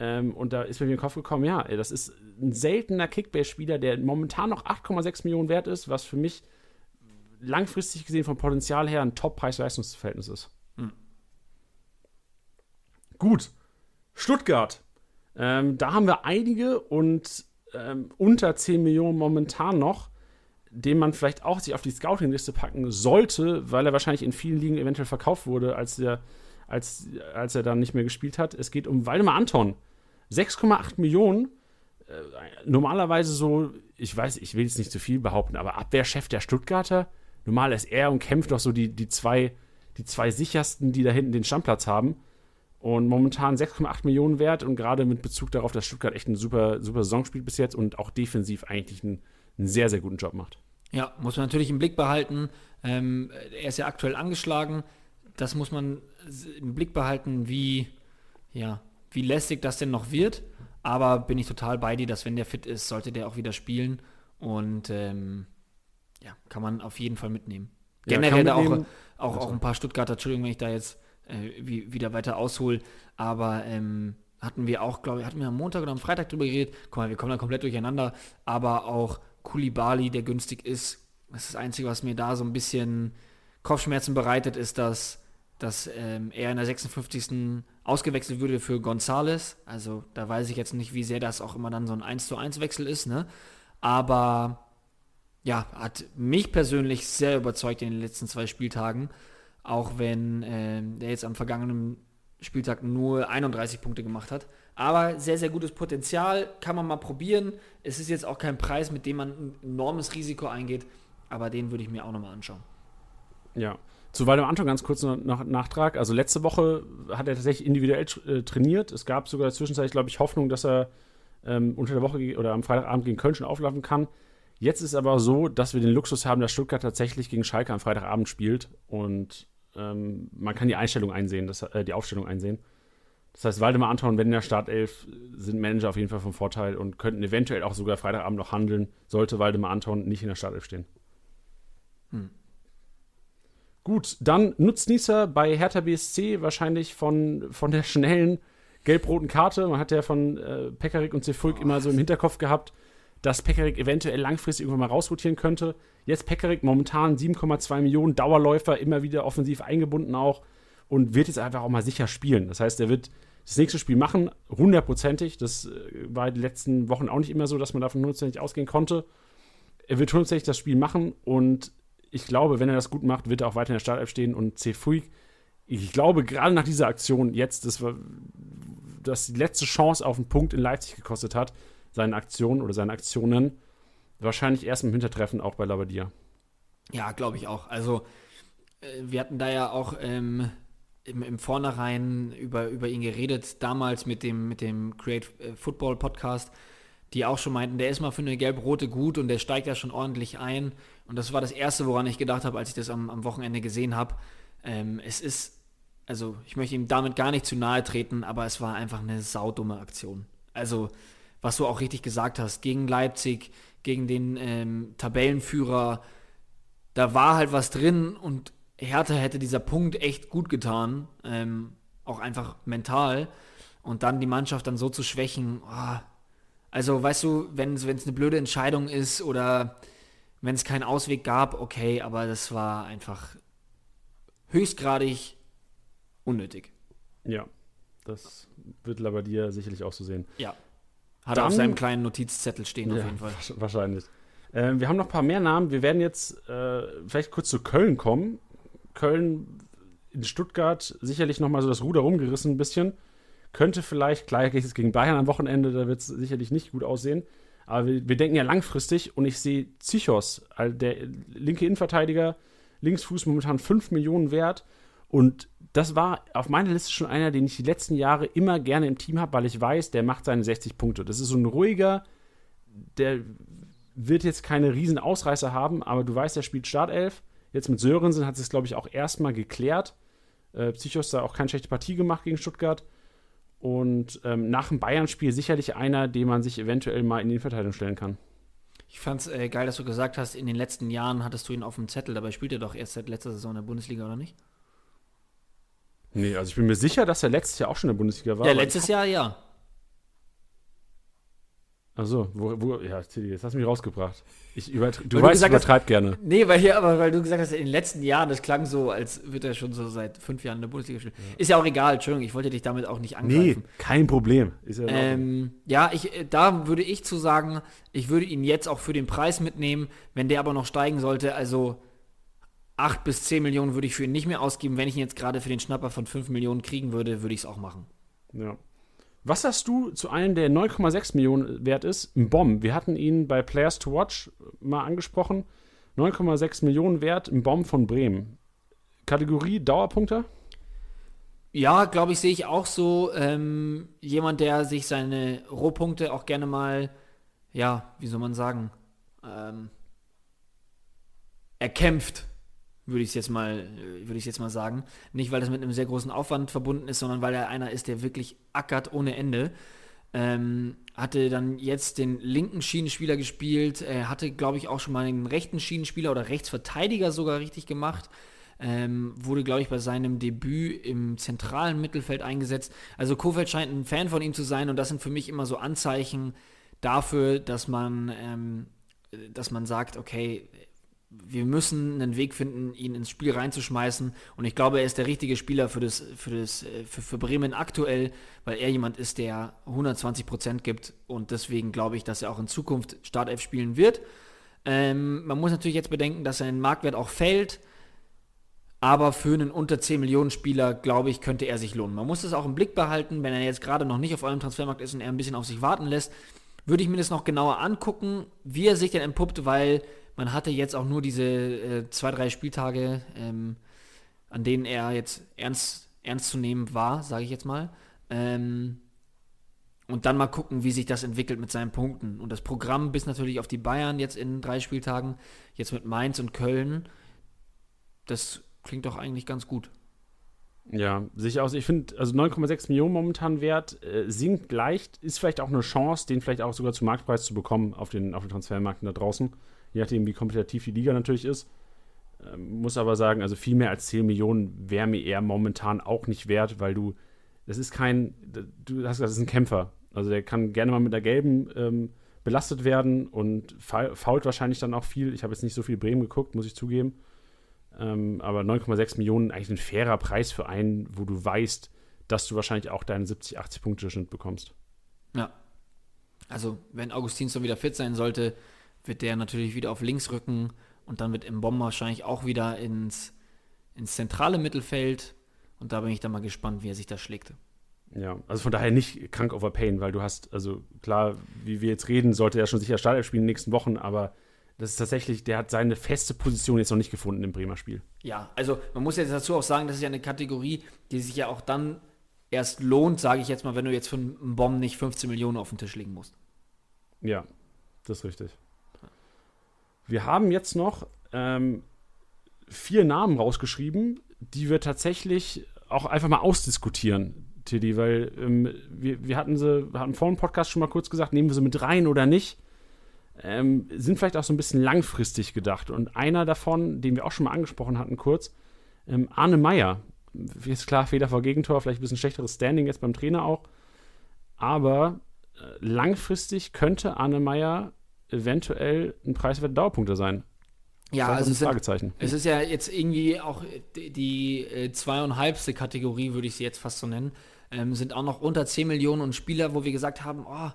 Ähm, und da ist mir in den Kopf gekommen, ja, das ist ein seltener Kickbase-Spieler, der momentan noch 8,6 Millionen wert ist, was für mich langfristig gesehen vom Potenzial her ein Top-Preis-Leistungsverhältnis ist. Hm. Gut. Stuttgart. Ähm, da haben wir einige und ähm, unter 10 Millionen momentan noch. den man vielleicht auch sich auf die Scouting-Liste packen sollte, weil er wahrscheinlich in vielen Ligen eventuell verkauft wurde, als er, als, als er dann nicht mehr gespielt hat. Es geht um Waldemar Anton. 6,8 Millionen. Äh, normalerweise so, ich weiß, ich will jetzt nicht zu viel behaupten, aber Abwehrchef der Stuttgarter. Normal ist er und kämpft doch so die, die, zwei, die zwei sichersten, die da hinten den Stammplatz haben. Und momentan 6,8 Millionen wert und gerade mit Bezug darauf, dass Stuttgart echt ein super, super Saison spielt bis jetzt und auch defensiv eigentlich einen, einen sehr, sehr guten Job macht. Ja, muss man natürlich im Blick behalten. Ähm, er ist ja aktuell angeschlagen. Das muss man im Blick behalten, wie, ja, wie lästig das denn noch wird. Aber bin ich total bei dir, dass wenn der fit ist, sollte der auch wieder spielen. Und ähm, ja, kann man auf jeden Fall mitnehmen. Generell ja, mitnehmen. auch, auch, auch ein paar Stuttgarter, Entschuldigung, wenn ich da jetzt äh, wie, wieder weiter aushole. Aber ähm, hatten wir auch, glaube ich, hatten wir am Montag oder am Freitag drüber geredet. Guck mal, wir kommen da komplett durcheinander. Aber auch Kulibali, der günstig ist. Das ist das Einzige, was mir da so ein bisschen Kopfschmerzen bereitet, ist, dass, dass ähm, er in der 56. ausgewechselt würde für Gonzales. Also da weiß ich jetzt nicht, wie sehr das auch immer dann so ein 1 zu 1 Wechsel ist, ne? Aber ja, hat mich persönlich sehr überzeugt in den letzten zwei Spieltagen. Auch wenn äh, der jetzt am vergangenen Spieltag nur 31 Punkte gemacht hat. Aber sehr, sehr gutes Potenzial, kann man mal probieren. Es ist jetzt auch kein Preis, mit dem man ein enormes Risiko eingeht, aber den würde ich mir auch nochmal anschauen. Ja. Zu Waldemar Anton ganz kurz noch Nachtrag. Also letzte Woche hat er tatsächlich individuell äh, trainiert. Es gab sogar zwischenzeitlich, glaube ich, Hoffnung, dass er ähm, unter der Woche oder am Freitagabend gegen Köln schon auflaufen kann. Jetzt ist aber so, dass wir den Luxus haben, dass Stuttgart tatsächlich gegen Schalke am Freitagabend spielt und ähm, man kann die Einstellung einsehen, das, äh, die Aufstellung einsehen. Das heißt, Waldemar Anton, wenn in der Startelf sind Manager auf jeden Fall vom Vorteil und könnten eventuell auch sogar Freitagabend noch handeln, sollte Waldemar Anton nicht in der Startelf stehen. Hm. Gut, dann Nutznießer bei Hertha BSC wahrscheinlich von, von der schnellen gelb-roten Karte. Man hat ja von äh, Pekarik und Sefulk oh. immer so im Hinterkopf gehabt, dass Pekarik eventuell langfristig irgendwann mal rausrotieren könnte. Jetzt Pekarik momentan 7,2 Millionen Dauerläufer, immer wieder offensiv eingebunden auch und wird jetzt einfach auch mal sicher spielen. Das heißt, er wird das nächste Spiel machen, hundertprozentig. Das äh, war die letzten Wochen auch nicht immer so, dass man davon hundertprozentig ausgehen konnte. Er wird hundertprozentig das Spiel machen und ich glaube, wenn er das gut macht, wird er auch weiter in der Startelf stehen und C. Fuig, ich glaube, gerade nach dieser Aktion jetzt, das war das die letzte Chance auf einen Punkt in Leipzig gekostet hat, seine Aktionen oder seine Aktionen. Wahrscheinlich erst im Hintertreffen auch bei Labadia. Ja, glaube ich auch. Also, äh, wir hatten da ja auch ähm, im, im Vornherein über, über ihn geredet, damals mit dem, mit dem Create äh, Football Podcast, die auch schon meinten, der ist mal für eine gelb-rote gut und der steigt ja schon ordentlich ein. Und das war das Erste, woran ich gedacht habe, als ich das am, am Wochenende gesehen habe. Ähm, es ist, also ich möchte ihm damit gar nicht zu nahe treten, aber es war einfach eine saudumme Aktion. Also, was du auch richtig gesagt hast, gegen Leipzig, gegen den ähm, Tabellenführer, da war halt was drin und Hertha hätte dieser Punkt echt gut getan, ähm, auch einfach mental. Und dann die Mannschaft dann so zu schwächen, oh, also weißt du, wenn es eine blöde Entscheidung ist oder wenn es keinen Ausweg gab, okay, aber das war einfach höchstgradig unnötig. Ja, das wird Labadia sicherlich auch so sehen. Ja. Hat er auf seinem kleinen Notizzettel stehen, ja, auf jeden Fall. Wahrscheinlich. Äh, wir haben noch ein paar mehr Namen. Wir werden jetzt äh, vielleicht kurz zu Köln kommen. Köln in Stuttgart sicherlich nochmal so das Ruder rumgerissen ein bisschen. Könnte vielleicht, klar geht es gegen Bayern am Wochenende, da wird es sicherlich nicht gut aussehen. Aber wir, wir, denken ja langfristig und ich sehe Zichos, der linke Innenverteidiger, Linksfuß momentan 5 Millionen wert. Und das war auf meiner Liste schon einer, den ich die letzten Jahre immer gerne im Team habe, weil ich weiß, der macht seine 60 Punkte. Das ist so ein ruhiger, der wird jetzt keine riesen Ausreißer haben, aber du weißt, er spielt Startelf. Jetzt mit Sörensen hat es, glaube ich, auch erstmal geklärt. Äh, Psychos da auch keine schlechte Partie gemacht gegen Stuttgart. Und ähm, nach dem Bayern-Spiel sicherlich einer, den man sich eventuell mal in die Verteidigung stellen kann. Ich fand's äh, geil, dass du gesagt hast, in den letzten Jahren hattest du ihn auf dem Zettel, dabei spielt er doch erst seit letzter Saison in der Bundesliga, oder nicht? Nee, also ich bin mir sicher, dass er letztes Jahr auch schon in der Bundesliga war. Ja, letztes Jahr ja. Also, wo, wo, ja, jetzt hast du mich rausgebracht. Ich übertrie du Weil weißt, gesagt ich hast- übertreib gerne. Nee, weil hier, aber weil du gesagt hast, in den letzten Jahren, das klang so, als würde er schon so seit fünf Jahren in der Bundesliga spielen. Ist ja auch egal, Entschuldigung, ich wollte dich damit auch nicht Nee, angreifen. kein Problem. Ja. Ähm, ja, ich, äh, da würde ich zu sagen, ich würde ihn jetzt auch für den Preis mitnehmen, wenn der aber noch steigen sollte. Also 8 bis 10 Millionen würde ich für ihn nicht mehr ausgeben. Wenn ich ihn jetzt gerade für den Schnapper von 5 Millionen kriegen würde, würde ich es auch machen. Ja. Was hast du zu einem, der 9,6 Millionen wert ist? Ein Bomb. Wir hatten ihn bei Players to Watch mal angesprochen. 9,6 Millionen wert, ein Bomb von Bremen. Kategorie Dauerpunkte? Ja, glaube ich, sehe ich auch so. Ähm, jemand, der sich seine Rohpunkte auch gerne mal, ja, wie soll man sagen, ähm, erkämpft, würde ich es jetzt mal, äh, würde ich jetzt mal sagen. Nicht, weil das mit einem sehr großen Aufwand verbunden ist, sondern weil er einer ist, der wirklich ackert ohne Ende. Ähm, hatte dann jetzt den linken Schienenspieler gespielt, er hatte, glaube ich, auch schon mal den rechten Schienenspieler oder Rechtsverteidiger sogar richtig gemacht. Ähm, wurde, glaube ich, bei seinem Debüt im zentralen Mittelfeld eingesetzt. Also Kofeld scheint ein Fan von ihm zu sein und das sind für mich immer so Anzeichen dafür, dass man, ähm, dass man sagt, okay, wir müssen einen Weg finden, ihn ins Spiel reinzuschmeißen. Und ich glaube, er ist der richtige Spieler für, das, für, das, äh, für, für Bremen aktuell, weil er jemand ist, der 120 Prozent gibt. Und deswegen glaube ich, dass er auch in Zukunft Startelf spielen wird. Ähm, man muss natürlich jetzt bedenken, dass sein Marktwert auch fällt. Aber für einen unter 10 Millionen Spieler, glaube ich, könnte er sich lohnen. Man muss das auch im Blick behalten, wenn er jetzt gerade noch nicht auf eurem Transfermarkt ist und er ein bisschen auf sich warten lässt, würde ich mir das noch genauer angucken, wie er sich denn entpuppt, weil man hatte jetzt auch nur diese äh, zwei, drei Spieltage, ähm, an denen er jetzt ernst, ernst zu nehmen war, sage ich jetzt mal. Ähm, und dann mal gucken, wie sich das entwickelt mit seinen Punkten. Und das Programm bis natürlich auf die Bayern jetzt in drei Spieltagen, jetzt mit Mainz und Köln, das klingt doch eigentlich ganz gut. Ja, sicher aus. Ich finde, also 9,6 Millionen momentan wert, äh, sinkt leicht, ist vielleicht auch eine Chance, den vielleicht auch sogar zum Marktpreis zu bekommen auf den, auf den Transfermärkten da draußen. Je nachdem, wie kompetitiv die Liga natürlich ist. Ähm, muss aber sagen, also viel mehr als 10 Millionen wäre mir eher momentan auch nicht wert, weil du, das ist kein, du hast gesagt, das ist ein Kämpfer. Also der kann gerne mal mit der gelben ähm, belastet werden und fa fault wahrscheinlich dann auch viel. Ich habe jetzt nicht so viel Bremen geguckt, muss ich zugeben. Ähm, aber 9,6 Millionen eigentlich ein fairer Preis für einen, wo du weißt, dass du wahrscheinlich auch deinen 70, 80 Punkte Schnitt bekommst. Ja. Also, wenn Augustinsson wieder fit sein sollte, wird der natürlich wieder auf links rücken und dann wird Mbom wahrscheinlich auch wieder ins, ins zentrale Mittelfeld. Und da bin ich dann mal gespannt, wie er sich da schlägt. Ja, also von daher nicht krank overpayen, weil du hast, also klar, wie wir jetzt reden, sollte er schon sicher Startelf spielen in den nächsten Wochen, aber das ist tatsächlich, der hat seine feste Position jetzt noch nicht gefunden im Bremer Spiel. Ja, also man muss jetzt dazu auch sagen, das ist ja eine Kategorie, die sich ja auch dann erst lohnt, sage ich jetzt mal, wenn du jetzt für einen Bomb nicht 15 Millionen auf den Tisch legen musst. Ja, das ist richtig. Wir haben jetzt noch ähm, vier Namen rausgeschrieben, die wir tatsächlich auch einfach mal ausdiskutieren, Tiddy, weil ähm, wir, wir hatten sie, hatten vor dem Podcast schon mal kurz gesagt, nehmen wir sie mit rein oder nicht. Ähm, sind vielleicht auch so ein bisschen langfristig gedacht. Und einer davon, den wir auch schon mal angesprochen hatten, kurz, ähm, Arne Meyer. Ist klar, Fehler vor Gegentor, vielleicht ein bisschen schlechteres Standing jetzt beim Trainer auch. Aber äh, langfristig könnte Arne Meyer eventuell ein preiswerter Dauerpunkter sein. Ja, also es, sind, Fragezeichen. es ist ja jetzt irgendwie auch die, die äh, zweieinhalbste Kategorie, würde ich sie jetzt fast so nennen, ähm, sind auch noch unter 10 Millionen und Spieler, wo wir gesagt haben, oh,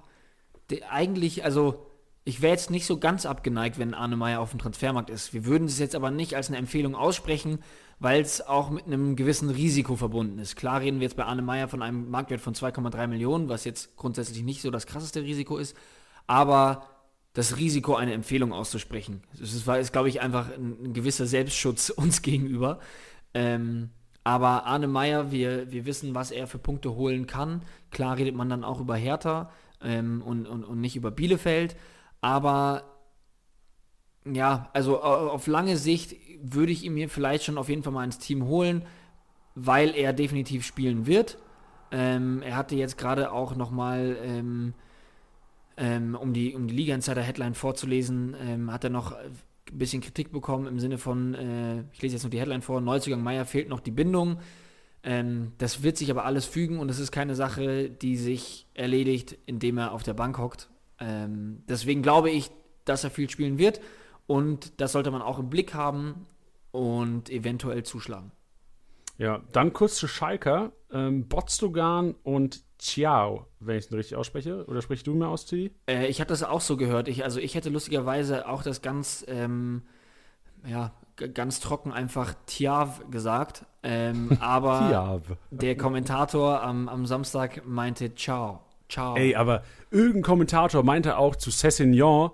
eigentlich, also ich wäre jetzt nicht so ganz abgeneigt, wenn Arne Meyer auf dem Transfermarkt ist. Wir würden es jetzt aber nicht als eine Empfehlung aussprechen, weil es auch mit einem gewissen Risiko verbunden ist. Klar reden wir jetzt bei Arne Meyer von einem Marktwert von 2,3 Millionen, was jetzt grundsätzlich nicht so das krasseste Risiko ist, aber das Risiko, eine Empfehlung auszusprechen. Das ist, ist glaube ich, einfach ein, ein, gewisser Selbstschutz uns gegenüber. Ähm, aber Arne Meyer, wir, wir wissen, was er für Punkte holen kann. Klar redet man dann auch über Hertha ähm, und, und, und nicht über Bielefeld. Aber ja, also auf lange Sicht würde ich ihn mir vielleicht schon auf jeden Fall mal ins Team holen, weil er definitiv spielen wird. Ähm, er hatte jetzt gerade auch nochmal, ähm, ähm, um die, um die Liga-Insider-Headline vorzulesen, ähm, hat er noch ein bisschen Kritik bekommen im Sinne von, äh, ich lese jetzt noch die Headline vor, Neuzugang Meier fehlt noch die Bindung. Ähm, das wird sich aber alles fügen und es ist keine Sache, die sich erledigt, indem er auf der Bank hockt. Ähm, deswegen glaube ich, dass er viel spielen wird und das sollte man auch im Blick haben und eventuell zuschlagen. Ja, dann kurz zu Schalker. Ähm, Botstogan und Ciao, wenn ich es richtig ausspreche. Oder sprichst du mir aus, Tilly? Äh, ich hatte das auch so gehört. Ich, also ich hätte lustigerweise auch das ganz, ähm, ja, ganz trocken einfach Tiav gesagt. Ähm, aber Tiav. der Kommentator am, am Samstag meinte Ciao. Ciao. Ey, aber irgendein Kommentator meinte auch zu Cessignon,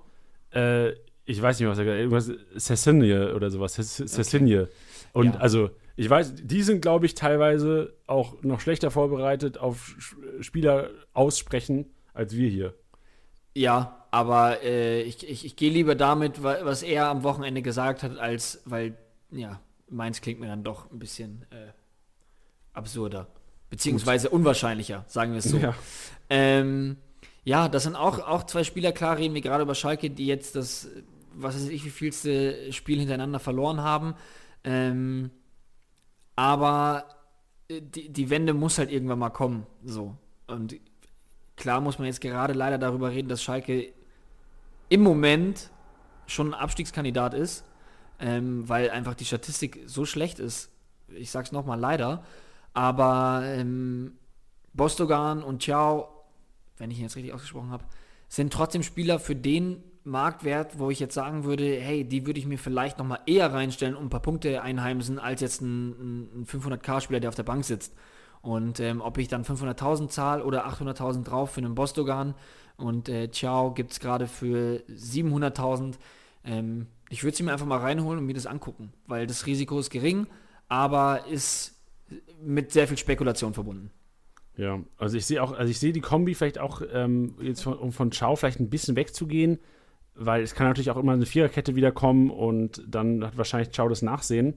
äh, ich weiß nicht, was er gesagt hat, irgendwas Cessigne oder sowas, Cessigne. Und Ja. also, ich weiß, die sind, glaube ich, teilweise auch noch schlechter vorbereitet auf Spieler aussprechen als wir hier. Ja, aber äh, ich, ich, ich gehe lieber damit, wa- was er am Wochenende gesagt hat, als, weil, ja, meins klingt mir dann doch ein bisschen äh, absurder. Beziehungsweise unwahrscheinlicher, sagen wir es so. Ja. Ähm, ja, das sind auch, auch zwei Spieler, klar reden wir gerade über Schalke, die jetzt das, was weiß ich, wie vielste Spiel hintereinander verloren haben. Ähm, aber äh, die, die Wende muss halt irgendwann mal kommen. So. Und klar muss man jetzt gerade leider darüber reden, dass Schalke im Moment schon ein Abstiegskandidat ist, ähm, weil einfach die Statistik so schlecht ist. Ich sag's nochmal leider. Aber ähm, Bostogan und Ciao, wenn ich ihn jetzt richtig ausgesprochen habe, sind trotzdem Spieler für den Marktwert, wo ich jetzt sagen würde, hey, die würde ich mir vielleicht noch mal eher reinstellen und ein paar Punkte einheimsen, als jetzt ein, ein 500k-Spieler, der auf der Bank sitzt. Und ähm, ob ich dann 500.000 zahle oder 800.000 drauf für einen Bostogan und äh, Ciao gibt es gerade für 700.000. Ähm, ich würde sie mir einfach mal reinholen und mir das angucken, weil das Risiko ist gering, aber ist mit sehr viel Spekulation verbunden. Ja, also ich sehe auch, also ich sehe die Kombi vielleicht auch, ähm, jetzt von, um von Chao vielleicht ein bisschen wegzugehen, weil es kann natürlich auch immer eine Viererkette wiederkommen und dann hat wahrscheinlich Chao das Nachsehen.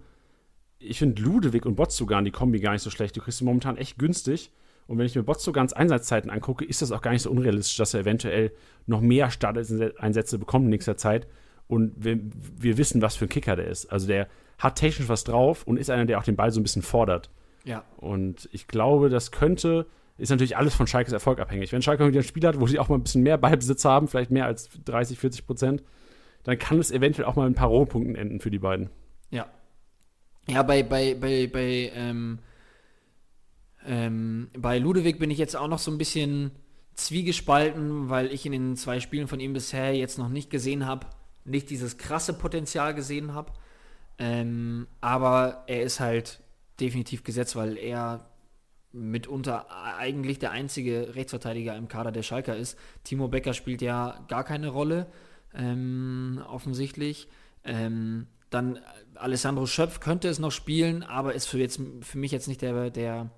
Ich finde Ludewig und Botsugan die Kombi gar nicht so schlecht. Du kriegst sie momentan echt günstig. Und wenn ich mir Botsugans Einsatzzeiten angucke, ist das auch gar nicht so unrealistisch, dass er eventuell noch mehr Starteinsätze bekommt in nächster Zeit. Und wir, wir wissen, was für ein Kicker der ist. Also der hat technisch was drauf und ist einer, der auch den Ball so ein bisschen fordert. Ja. Und ich glaube, das könnte, ist natürlich alles von Schalkes Erfolg abhängig. Wenn Schalke wieder ein Spiel hat, wo sie auch mal ein bisschen mehr Ballbesitz haben, vielleicht mehr als 30, 40 Prozent, dann kann es eventuell auch mal ein paar Rohpunkten enden für die beiden. Ja. Ja, bei, bei, bei, bei, ähm, ähm, bei Ludewig bin ich jetzt auch noch so ein bisschen zwiegespalten, weil ich in den zwei Spielen von ihm bisher jetzt noch nicht gesehen habe, nicht dieses krasse Potenzial gesehen habe. Ähm, aber er ist halt definitiv gesetzt, weil er mitunter eigentlich der einzige Rechtsverteidiger im Kader der Schalker ist. Timo Becker spielt ja gar keine Rolle, ähm, offensichtlich. Ähm, dann Alessandro Schöpf könnte es noch spielen, aber ist für, jetzt, für mich jetzt nicht der, der,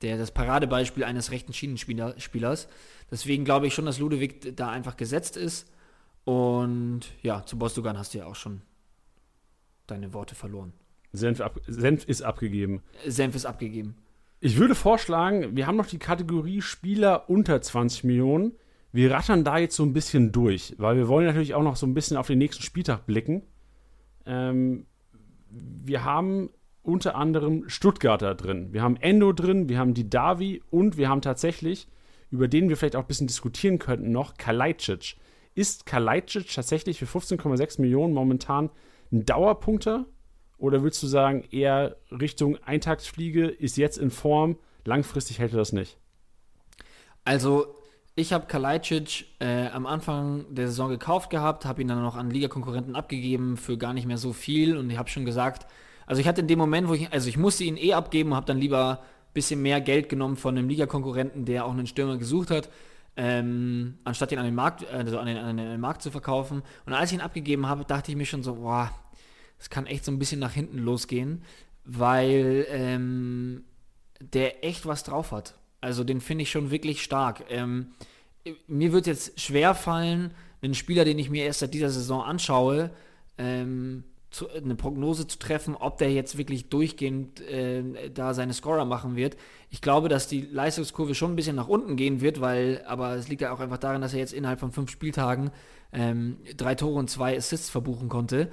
der das Paradebeispiel eines rechten Schienenspielers. Deswegen glaube ich schon, dass Ludewig da einfach gesetzt ist. Und ja, zu Bostogan hast du ja auch schon deine Worte verloren. Senf, ab, Senf ist abgegeben. Senf ist abgegeben. Ich würde vorschlagen, wir haben noch die Kategorie Spieler unter 20 Millionen. Wir rattern da jetzt so ein bisschen durch, weil wir wollen natürlich auch noch so ein bisschen auf den nächsten Spieltag blicken. Ähm, wir haben unter anderem Stuttgarter drin. Wir haben Endo drin, wir haben die Davi und wir haben tatsächlich, über den wir vielleicht auch ein bisschen diskutieren könnten, noch Kalajdzic. Ist Kalajdzic tatsächlich für 15,6 Millionen momentan ein Dauerpunkter? Oder würdest du sagen, eher Richtung Eintagsfliege, ist jetzt in Form, langfristig hält er das nicht? Also, ich habe Kalajdzic äh, am Anfang der Saison gekauft gehabt, habe ihn dann noch an Ligakonkurrenten abgegeben für gar nicht mehr so viel und ich habe schon gesagt, also ich hatte in dem Moment, wo ich, also ich musste ihn eh abgeben und habe dann lieber ein bisschen mehr Geld genommen von einem Ligakonkurrenten, der auch einen Stürmer gesucht hat, ähm, anstatt ihn an den, Markt, also an, den, an den Markt zu verkaufen. Und als ich ihn abgegeben habe, dachte ich mir schon so, boah, das kann echt so ein bisschen nach hinten losgehen, weil ähm, der echt was drauf hat. Also den finde ich schon wirklich stark. Ähm, mir wird jetzt schwer fallen, einen Spieler, den ich mir erst seit dieser Saison anschaue, ähm, zu, eine Prognose zu treffen, ob der jetzt wirklich durchgehend äh, da seine Scorer machen wird. Ich glaube, dass die Leistungskurve schon ein bisschen nach unten gehen wird, weil, aber es liegt ja auch einfach daran, dass er jetzt innerhalb von fünf Spieltagen ähm, drei Tore und zwei Assists verbuchen konnte.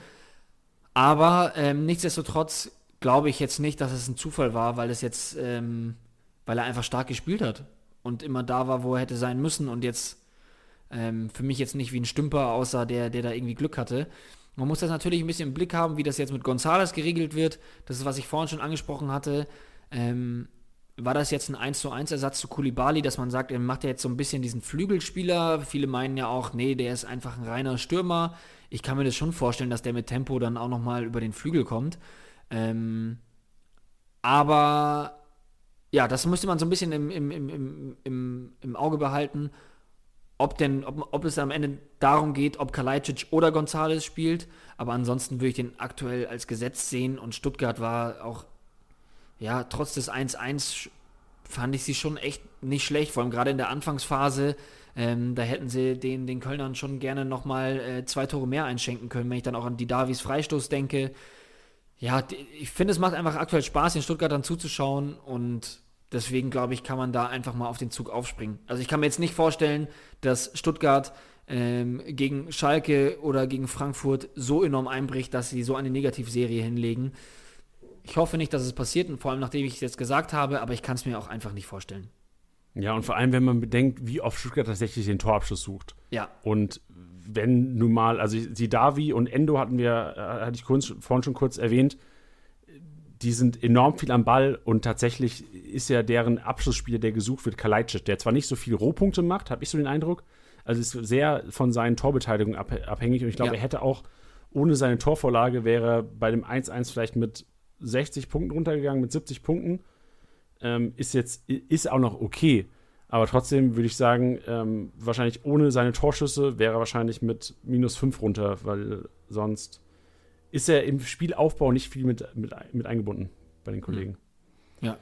Aber ähm, nichtsdestotrotz glaube ich jetzt nicht, dass es ein Zufall war, weil es jetzt, ähm, weil er einfach stark gespielt hat und immer da war, wo er hätte sein müssen und jetzt ähm, für mich jetzt nicht wie ein Stümper aussah, der, der da irgendwie Glück hatte. Man muss das natürlich ein bisschen im Blick haben, wie das jetzt mit Gonzales geregelt wird. Das ist, was ich vorhin schon angesprochen hatte. Ähm, war das jetzt ein 1 zu 1 Ersatz zu Kulibali, dass man sagt, er macht ja jetzt so ein bisschen diesen Flügelspieler. Viele meinen ja auch, nee, der ist einfach ein reiner Stürmer. Ich kann mir das schon vorstellen, dass der mit Tempo dann auch nochmal über den Flügel kommt. Ähm, aber ja, das müsste man so ein bisschen im, im, im, im, im Auge behalten, ob denn, ob, ob es am Ende darum geht, ob Kalajdzic oder Gonzales spielt. Aber ansonsten würde ich den aktuell als Gesetz sehen und Stuttgart war auch ja, trotz des 1-1 fand ich sie schon echt nicht schlecht, vor allem gerade in der Anfangsphase. Ähm, da hätten sie den, den Kölnern schon gerne nochmal äh, zwei Tore mehr einschenken können, wenn ich dann auch an die Davies Freistoß denke. Ja, ich finde, es macht einfach aktuell Spaß, den Stuttgartern zuzuschauen und deswegen glaube ich, kann man da einfach mal auf den Zug aufspringen. Also ich kann mir jetzt nicht vorstellen, dass Stuttgart ähm, gegen Schalke oder gegen Frankfurt so enorm einbricht, dass sie so eine Negativserie hinlegen. Ich hoffe nicht, dass es passiert, und vor allem nachdem ich es jetzt gesagt habe, aber ich kann es mir auch einfach nicht vorstellen. Ja, und vor allem, wenn man bedenkt, wie oft Stuttgart tatsächlich den Torabschluss sucht. Ja. Und wenn nun mal, also Sidavi und Endo hatten wir, äh, hatte ich kurz, vorhin schon kurz erwähnt, die sind enorm viel am Ball und tatsächlich ist ja deren Abschlussspieler, der gesucht wird, Kalajdzic, der zwar nicht so viele Rohpunkte macht, habe ich so den Eindruck, also ist sehr von seinen Torbeteiligungen abhängig und ich glaube, ja. er hätte auch ohne seine Torvorlage wäre bei dem 1-1 vielleicht mit 60 Punkten runtergegangen mit 70 Punkten. Ähm, ist jetzt, ist auch noch okay. Aber trotzdem würde ich sagen, ähm, wahrscheinlich ohne seine Torschüsse wäre er wahrscheinlich mit minus 5 runter, weil sonst ist er im Spielaufbau nicht viel mit, mit, mit eingebunden bei den Kollegen. Hm. Ja.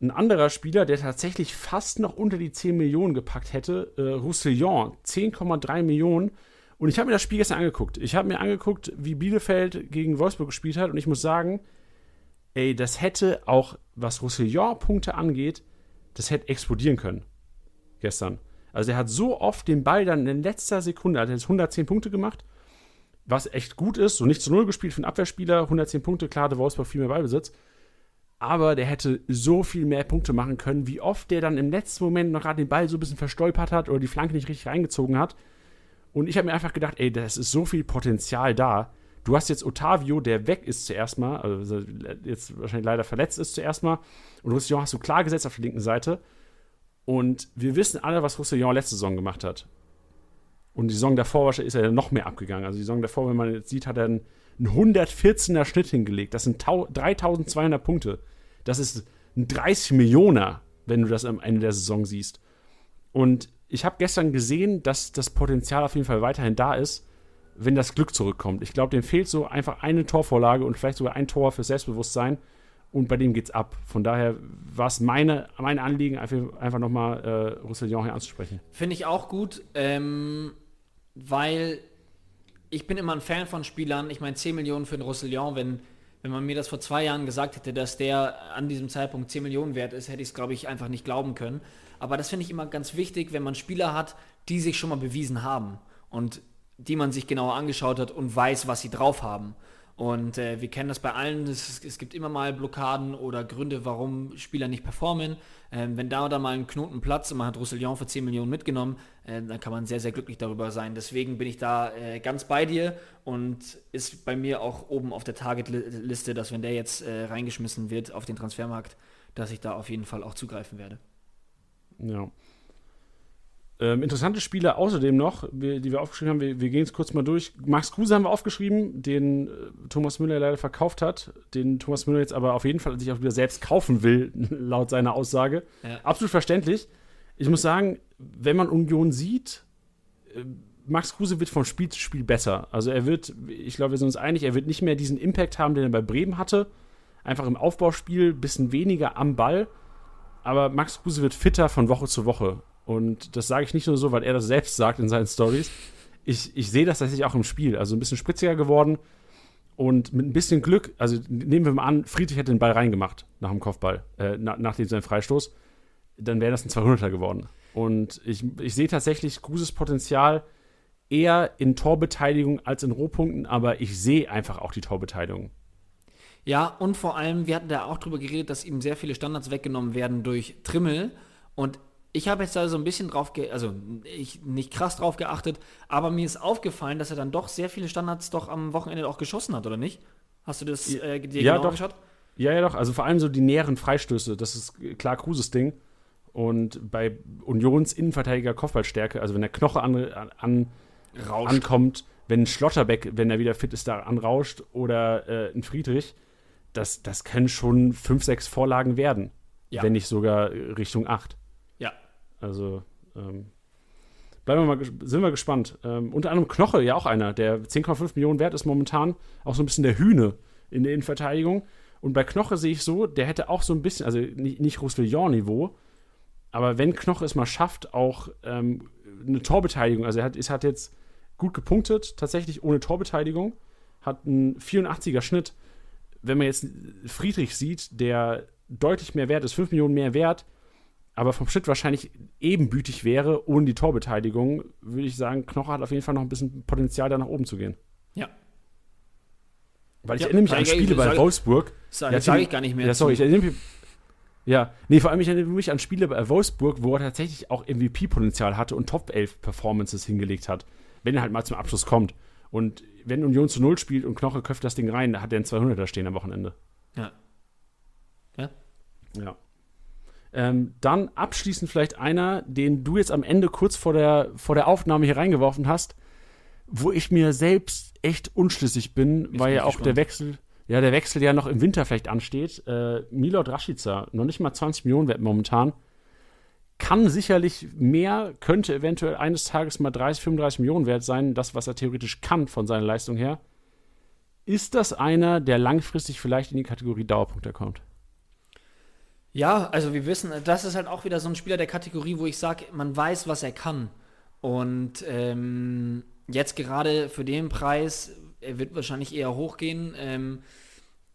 Ein anderer Spieler, der tatsächlich fast noch unter die 10 Millionen gepackt hätte, äh, Roussillon, 10,3 Millionen. Und ich habe mir das Spiel gestern angeguckt. Ich habe mir angeguckt, wie Bielefeld gegen Wolfsburg gespielt hat. Und ich muss sagen, ey, das hätte auch, was Roussillon-Punkte angeht, das hätte explodieren können. Gestern. Also er hat so oft den Ball dann in letzter Sekunde, hat er jetzt 110 Punkte gemacht, was echt gut ist. So nicht zu Null gespielt für einen Abwehrspieler, 110 Punkte, klar, der Wolfsburg viel mehr Ballbesitz. Aber der hätte so viel mehr Punkte machen können, wie oft der dann im letzten Moment noch gerade den Ball so ein bisschen verstolpert hat oder die Flanke nicht richtig reingezogen hat. Und ich habe mir einfach gedacht, ey, das ist so viel Potenzial da. Du hast jetzt Otavio, der weg ist zuerst mal, also jetzt wahrscheinlich leider verletzt ist zuerst mal. Und Roussillon hast du klar gesetzt auf der linken Seite. Und wir wissen alle, was Roussillon letzte Saison gemacht hat. Und die Saison davor ist er noch mehr abgegangen. Also die Saison davor, wenn man jetzt sieht, hat er einen, einen 114er Schnitt hingelegt. Das sind 3200 Punkte. Das ist ein 30 Millioner, wenn du das am Ende der Saison siehst. Und ich habe gestern gesehen, dass das Potenzial auf jeden Fall weiterhin da ist, wenn das Glück zurückkommt. Ich glaube, dem fehlt so einfach eine Torvorlage und vielleicht sogar ein Tor für Selbstbewusstsein. Und bei dem geht's ab. Von daher war es meine, mein Anliegen, einfach, einfach nochmal äh, Roussillon hier anzusprechen. Finde ich auch gut, ähm, weil ich bin immer ein Fan von Spielern. Ich meine, 10 Millionen für den Roussillon, wenn, wenn man mir das vor zwei Jahren gesagt hätte, dass der an diesem Zeitpunkt 10 Millionen wert ist, hätte ich es, glaube ich, einfach nicht glauben können. Aber das finde ich immer ganz wichtig, wenn man Spieler hat, die sich schon mal bewiesen haben und die man sich genauer angeschaut hat und weiß, was sie drauf haben. Und äh, wir kennen das bei allen. Es, es, gibt immer mal Blockaden oder Gründe, warum Spieler nicht performen. Ähm, wenn da oder mal ein Knoten platzt und man hat Roussillon für 10 Millionen mitgenommen, äh, dann kann man sehr, sehr glücklich darüber sein. Deswegen bin ich da äh, ganz bei dir und ist bei mir auch oben auf der Targetliste, dass wenn der jetzt äh, reingeschmissen wird auf den Transfermarkt, dass ich da auf jeden Fall auch zugreifen werde. Ja. Ähm, interessante Spiele außerdem noch, wir, die wir aufgeschrieben haben, wir, wir gehen es kurz mal durch. Max Kruse haben wir aufgeschrieben, den äh, Thomas Müller leider verkauft hat, den Thomas Müller jetzt aber auf jeden Fall sich auch wieder selbst kaufen will, laut seiner Aussage. Ja. Absolut verständlich. Ich muss sagen, wenn man Union sieht, äh, Max Kruse wird vom Spiel zu Spiel besser. Also er wird, ich glaube, wir sind uns einig, er wird nicht mehr diesen Impact haben, den er bei Bremen hatte. Einfach im Aufbauspiel, bisschen weniger am Ball aber Max Kruse wird fitter von Woche zu Woche. Und das sage ich nicht nur so, weil er das selbst sagt in seinen Stories. Ich, ich sehe das tatsächlich auch im Spiel. Also ein bisschen spritziger geworden und mit ein bisschen Glück, also nehmen wir mal an, Friedrich hätte den Ball reingemacht nach dem Kopfball, äh, nach, nach dem Freistoß, dann wäre das ein 200er geworden. Und ich, ich sehe tatsächlich Kruses Potenzial eher in Torbeteiligung als in Rohpunkten, aber ich sehe einfach auch die Torbeteiligung. Ja, und vor allem, wir hatten da auch drüber geredet, dass ihm sehr viele Standards weggenommen werden durch Trimmel. Und ich habe jetzt da so ein bisschen drauf, ge also ich nicht krass drauf geachtet, aber mir ist aufgefallen, dass er dann doch sehr viele Standards doch am Wochenende auch geschossen hat, oder nicht? Hast du das äh, dir Ja, genau doch. angeschaut? Ja, ja, doch. Also vor allem so die näheren Freistöße. Das ist klar Kruses Ding. Und bei Unions Innenverteidiger Kopfballstärke, also wenn der Knoche an, an, ankommt, wenn ein Schlotterbeck, wenn er wieder fit ist, da anrauscht oder äh, ein Friedrich, das, das können schon fünf, sechs Vorlagen werden. Ja. Wenn nicht sogar Richtung acht. Also ähm, bleiben wir mal, sind wir gespannt. Ähm, unter anderem Knoche, ja auch einer, der 10,5 Millionen wert ist momentan, auch so ein bisschen der Hühne in der Innenverteidigung. Und bei Knoche sehe ich so, der hätte auch so ein bisschen, also nicht, nicht Roussillon-Niveau, aber wenn Knoche es mal schafft, auch ähm, eine Torbeteiligung, also er hat, es hat jetzt gut gepunktet, tatsächlich ohne Torbeteiligung, hat einen 84er Schnitt. Wenn man jetzt Friedrich sieht, der deutlich mehr wert ist, 5 Millionen mehr wert, aber vom Schnitt wahrscheinlich ebenbütig wäre, ohne die Torbeteiligung, würde ich sagen, Knoche hat auf jeden Fall noch ein bisschen Potenzial, da nach oben zu gehen. Ja. Weil ich Ja, erinnere mich an Spiele bei sag- Wolfsburg. Sag, Ja, sag Tim- ich gar nicht mehr. Ja, sorry, ich erinnere mich. Ja, nee, vor allem ich erinnere mich an Spiele bei Wolfsburg, wo er tatsächlich auch MVP-Potenzial hatte und Top 11 Performances hingelegt hat, wenn er halt mal zum Abschluss kommt. Und wenn Union zu Null spielt und Knoche köpft das Ding rein, da hat er einen 200er stehen am Wochenende. Ja. Ja. Ja. Ähm, dann abschließend vielleicht einer, den du jetzt am Ende kurz vor der, vor der Aufnahme hier reingeworfen hast, wo ich mir selbst echt unschlüssig bin, bin weil ich ja auch gespannt. der Wechsel, ja, der Wechsel ja noch im Winter vielleicht ansteht. Äh, Milot Rashica, noch nicht mal 20 Millionen wert momentan. Kann sicherlich mehr, könnte eventuell eines Tages mal 30, 35 Millionen wert sein, das, was er theoretisch kann von seiner Leistung her. Ist das einer, der langfristig vielleicht in die Kategorie Dauerpunkte kommt? Ja, also wir wissen, das ist halt auch wieder so ein Spieler der Kategorie, wo ich sage, man weiß, was er kann. Und ähm, jetzt gerade für den Preis, er wird wahrscheinlich eher hochgehen, ähm,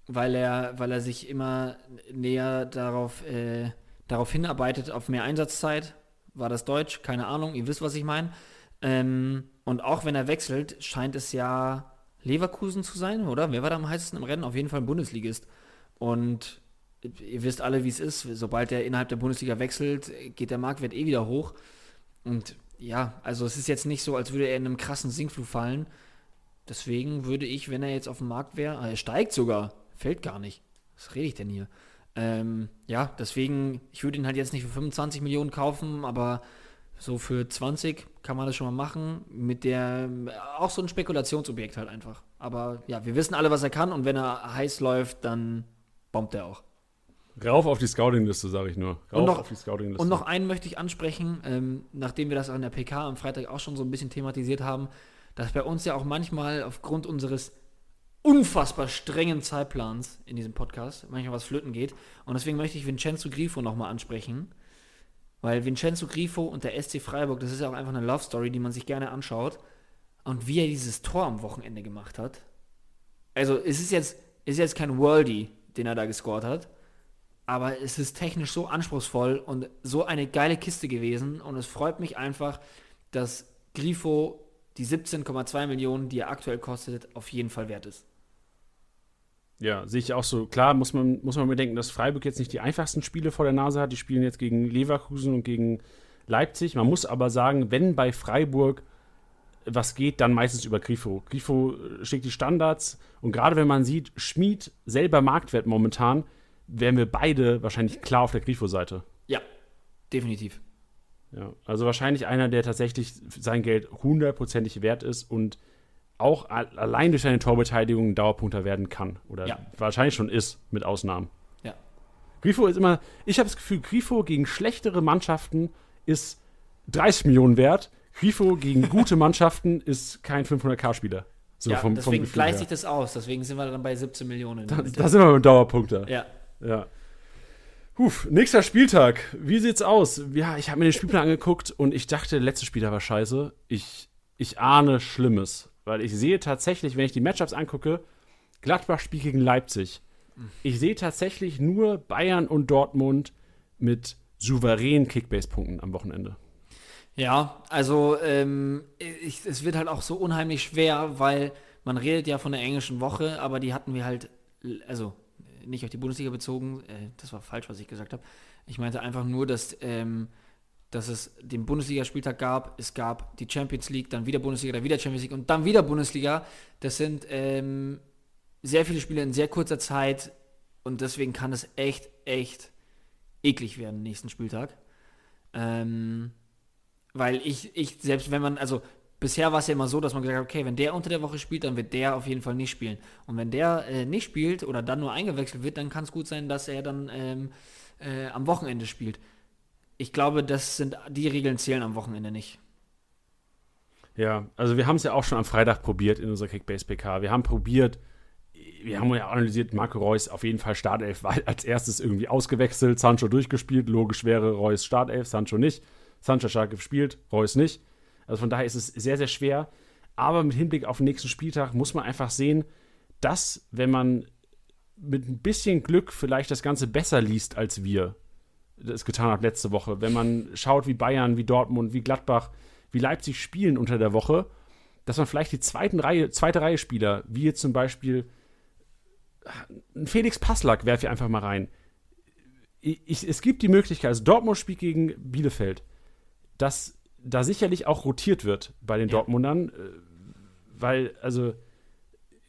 weil, er, weil er sich immer näher darauf, äh, darauf hinarbeitet, auf mehr Einsatzzeit. War das Deutsch? Keine Ahnung, ihr wisst, was ich meine. Ähm, und auch wenn er wechselt, scheint es ja Leverkusen zu sein, oder? Wer war da am heißesten im Rennen? Auf jeden Fall ein Bundesligist. Und ihr wisst alle, wie es ist. Sobald er innerhalb der Bundesliga wechselt, geht der Marktwert eh wieder hoch. Und ja, also es ist jetzt nicht so, als würde er in einem krassen Sinkflug fallen. Deswegen würde ich, wenn er jetzt auf dem Markt wäre, ah, er steigt sogar, fällt gar nicht. Was rede ich denn hier? Ähm, ja, deswegen, ich würde ihn halt jetzt nicht für 25 Millionen kaufen, aber so für 20 kann man das schon mal machen. Mit der, auch so ein Spekulationsobjekt halt einfach. Aber ja, wir wissen alle, was er kann und wenn er heiß läuft, dann bombt er auch. Rauf auf die Scouting-Liste, sage ich nur. Rauf Und noch- auf die Scouting-Liste. Und noch einen möchte ich ansprechen, ähm, nachdem wir das an der PK am Freitag auch schon so ein bisschen thematisiert haben, dass bei uns ja auch manchmal aufgrund unseres unfassbar strengen Zeitplans in diesem Podcast manchmal was flöten geht. Und deswegen möchte ich Vincenzo Grifo nochmal ansprechen. Weil Vincenzo Grifo und der SC Freiburg, das ist ja auch einfach eine Love Story, die man sich gerne anschaut. Und wie er dieses Tor am Wochenende gemacht hat. Also es ist jetzt, es ist jetzt kein Worldie, den er da gescored hat. Aber es ist technisch so anspruchsvoll und so eine geile Kiste gewesen. Und es freut mich einfach, dass Grifo die 17,2 Millionen, die er aktuell kostet, auf jeden Fall wert ist. Ja, sehe ich auch so. Klar muss man, muss man bedenken, dass Freiburg jetzt nicht die einfachsten Spiele vor der Nase hat. Die spielen jetzt gegen Leverkusen und gegen Leipzig. Man muss aber sagen, wenn bei Freiburg was geht, dann meistens über Grifo. Grifo schickt die Standards und gerade wenn man sieht, Schmied selber Marktwert momentan, wären wir beide wahrscheinlich klar auf der Grifo-Seite. Ja, definitiv. Ja, also wahrscheinlich einer, der tatsächlich sein Geld hundertprozentig wert ist und auch allein durch seine Torbeteiligung ein Dauerpunkter werden kann. Oder Ja. wahrscheinlich schon ist, mit Ausnahmen. Ja. Grifo ist immer, ich habe das Gefühl, Grifo gegen schlechtere Mannschaften ist 30 Millionen wert. Grifo gegen gute Mannschaften ist kein 500k-Spieler. So ja, vom, vom deswegen Gefühl gleicht sich das aus. Deswegen sind wir dann bei 17 Millionen. Da, da sind wir mit Dauerpunkter. ja. Ja. Huf, nächster Spieltag. Wie sieht's aus? Ja, ich habe mir den Spielplan angeguckt und ich dachte, der letzte Spieler war scheiße. Ich, ich ahne Schlimmes. Weil ich sehe tatsächlich, wenn ich die Matchups angucke, Gladbach spielt gegen Leipzig. Ich sehe tatsächlich nur Bayern und Dortmund mit souveränen Kickbase-Punkten am Wochenende. Ja, also ähm, ich, es wird halt auch so unheimlich schwer, weil man redet ja von der englischen Woche, aber die hatten wir halt, also nicht auf die Bundesliga bezogen, äh, das war falsch, was ich gesagt habe. Ich meinte einfach nur, dass, ähm, dass es den Bundesligaspieltag gab, es gab die Champions League, dann wieder Bundesliga, dann wieder Champions League und dann wieder Bundesliga. Das sind ähm, sehr viele Spiele in sehr kurzer Zeit und deswegen kann es echt, echt eklig werden nächsten Spieltag. Ähm, weil ich, ich, selbst wenn man, also bisher war es ja immer so, dass man gesagt hat, okay, wenn der unter der Woche spielt, dann wird der auf jeden Fall nicht spielen. Und wenn der äh, nicht spielt oder dann nur eingewechselt wird, dann kann es gut sein, dass er dann ähm, äh, am Wochenende spielt. Ich glaube, das sind die Regeln zählen am Wochenende nicht. Ja, also wir haben es ja auch schon am Freitag probiert in unserer Kickbase PK. Wir haben probiert, wir haben ja analysiert, Marco Reus auf jeden Fall Startelf, weil als erstes irgendwie ausgewechselt, Sancho durchgespielt, logisch wäre Reus Startelf, Sancho nicht. Sancho stark gespielt, Reus nicht. Also von daher ist es sehr, sehr schwer. Aber mit Hinblick auf den nächsten Spieltag muss man einfach sehen, dass, wenn man mit ein bisschen Glück vielleicht das Ganze besser liest als wir das getan hat letzte Woche, wenn man schaut, wie Bayern, wie Dortmund, wie Gladbach, wie Leipzig spielen unter der Woche, dass man vielleicht die zweiten Reihe, zweite Reihe Spieler, wie jetzt zum Beispiel Felix Passlack, werfe ich einfach mal rein. Ich, es gibt die Möglichkeit, also Dortmund spielt gegen Bielefeld, dass da sicherlich auch rotiert wird bei den ja. Dortmundern, äh, weil, also,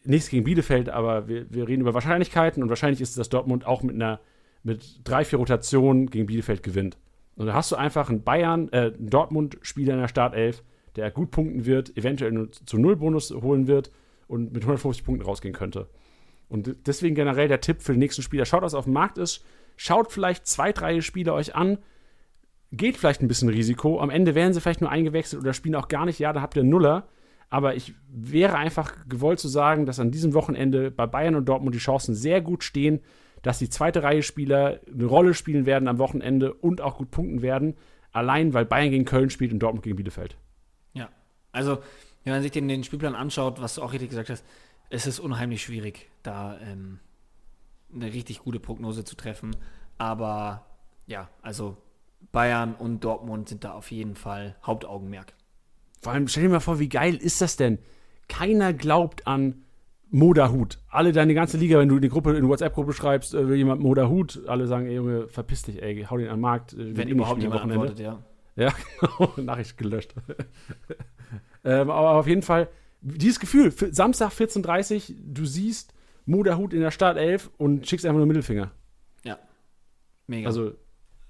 nichts gegen Bielefeld, aber wir, wir reden über Wahrscheinlichkeiten und wahrscheinlich ist es, dass Dortmund auch mit einer, mit drei, vier Rotationen gegen Bielefeld gewinnt. Und da hast du einfach einen Bayern, äh, einen Dortmund-Spieler in der Startelf, der gut punkten wird, eventuell zu Null Bonus holen wird und mit 150 Punkten rausgehen könnte. Und deswegen generell der Tipp für den nächsten Spieler: Schaut, was auf dem Markt ist, schaut vielleicht zwei, drei Spieler euch an, geht vielleicht ein bisschen Risiko. Am Ende werden sie vielleicht nur eingewechselt oder spielen auch gar nicht. Ja, da habt ihr Nuller. Aber ich wäre einfach gewollt zu sagen, dass an diesem Wochenende bei Bayern und Dortmund die Chancen sehr gut stehen, dass die zweite Reihe Spieler eine Rolle spielen werden am Wochenende und auch gut punkten werden. Allein weil Bayern gegen Köln spielt und Dortmund gegen Bielefeld. Ja, also wenn man sich den, den Spielplan anschaut, was du auch richtig gesagt hast, es ist unheimlich schwierig, da ähm, eine richtig gute Prognose zu treffen. Aber ja, also Bayern und Dortmund sind da auf jeden Fall Hauptaugenmerk. Vor allem, stell dir mal vor, wie geil ist das denn? Keiner glaubt an Moderhut. Alle, deine ganze Liga, wenn du in die Gruppe, in die WhatsApp-Gruppe schreibst, äh, will jemand Moderhut, alle sagen, ey Junge, verpiss dich, ey, hau den an den Markt. Äh, wenn überhaupt jemand antwortet, ja. Ja, genau, Nachricht gelöscht. ähm, aber auf jeden Fall, dieses Gefühl, Samstag 14.30 Uhr, du siehst Moderhut in der Startelf und schickst einfach nur Mittelfinger. Ja, mega. Also,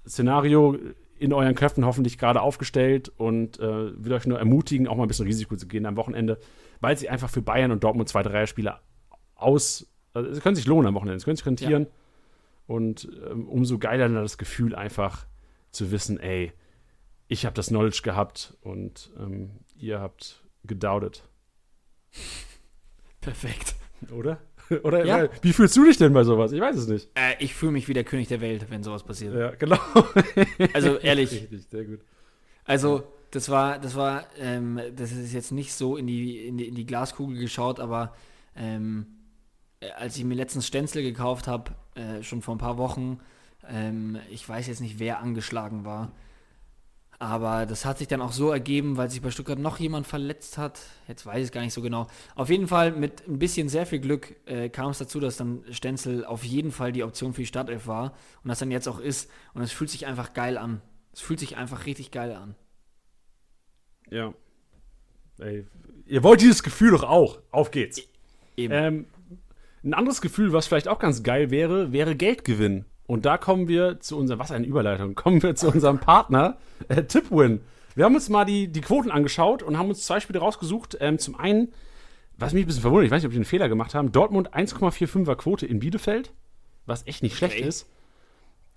Szenario in euren Köpfen hoffentlich gerade aufgestellt und äh, will euch nur ermutigen, auch mal ein bisschen Risiko zu gehen am Wochenende, weil sie einfach für Bayern und Dortmund zwei, drei Spieler aus, also es können sich lohnen am Wochenende, es können sich rentieren ja. und ähm, umso geiler das Gefühl einfach zu wissen, ey, ich habe das Knowledge gehabt und ähm, ihr habt gedoubtet. Perfekt. Oder? Oder ja. wie fühlst du dich denn bei sowas? Ich weiß es nicht. Äh, ich fühle mich wie der König der Welt, wenn sowas passiert. Ja, genau. also ehrlich. Richtig, sehr gut. Also, das war, das war, ähm, das ist jetzt nicht so in die, in die, in die Glaskugel geschaut, aber ähm, äh, als ich mir letztens Stenzel gekauft habe, äh, schon vor ein paar Wochen, ähm, ich weiß jetzt nicht, wer angeschlagen war. Aber das hat sich dann auch so ergeben, weil sich bei Stuttgart noch jemand verletzt hat. Jetzt weiß ich es gar nicht so genau. Auf jeden Fall mit ein bisschen sehr viel Glück äh, kam es dazu, dass dann Stenzel auf jeden Fall die Option für die Startelf war und das dann jetzt auch ist. Und es fühlt sich einfach geil an. Es fühlt sich einfach richtig geil an. Ja. Ey, ihr wollt dieses Gefühl doch auch. Auf geht's. E eben. Ähm, ein anderes Gefühl, was vielleicht auch ganz geil wäre, wäre Geldgewinn. Und da kommen wir zu unserem, was eine Überleitung, kommen wir zu unserem Partner, äh, Tipwin. Wir haben uns mal die, die Quoten angeschaut und haben uns zwei Spiele rausgesucht. Ähm, zum einen, was mich ein bisschen verwundert, ich weiß nicht, ob die einen Fehler gemacht haben, Dortmund 1,45er Quote in Bielefeld, was echt nicht schlecht okay. ist.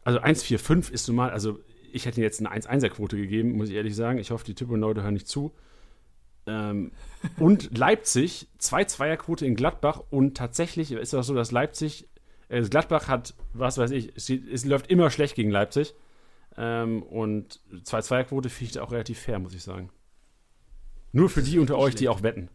Also 1,45 ist normal, also ich hätte jetzt eine 1,1er Quote gegeben, muss ich ehrlich sagen. Ich hoffe, die Tipwin-Leute hören nicht zu. Ähm, und Leipzig, 2-2er Quote in Gladbach und tatsächlich ist es auch so, dass Leipzig Gladbach hat, was weiß ich, es, es läuft immer schlecht gegen Leipzig. Ähm, und 2-2er-Quote finde ich auch relativ fair, muss ich sagen. Nur für die unter euch, die auch wetten.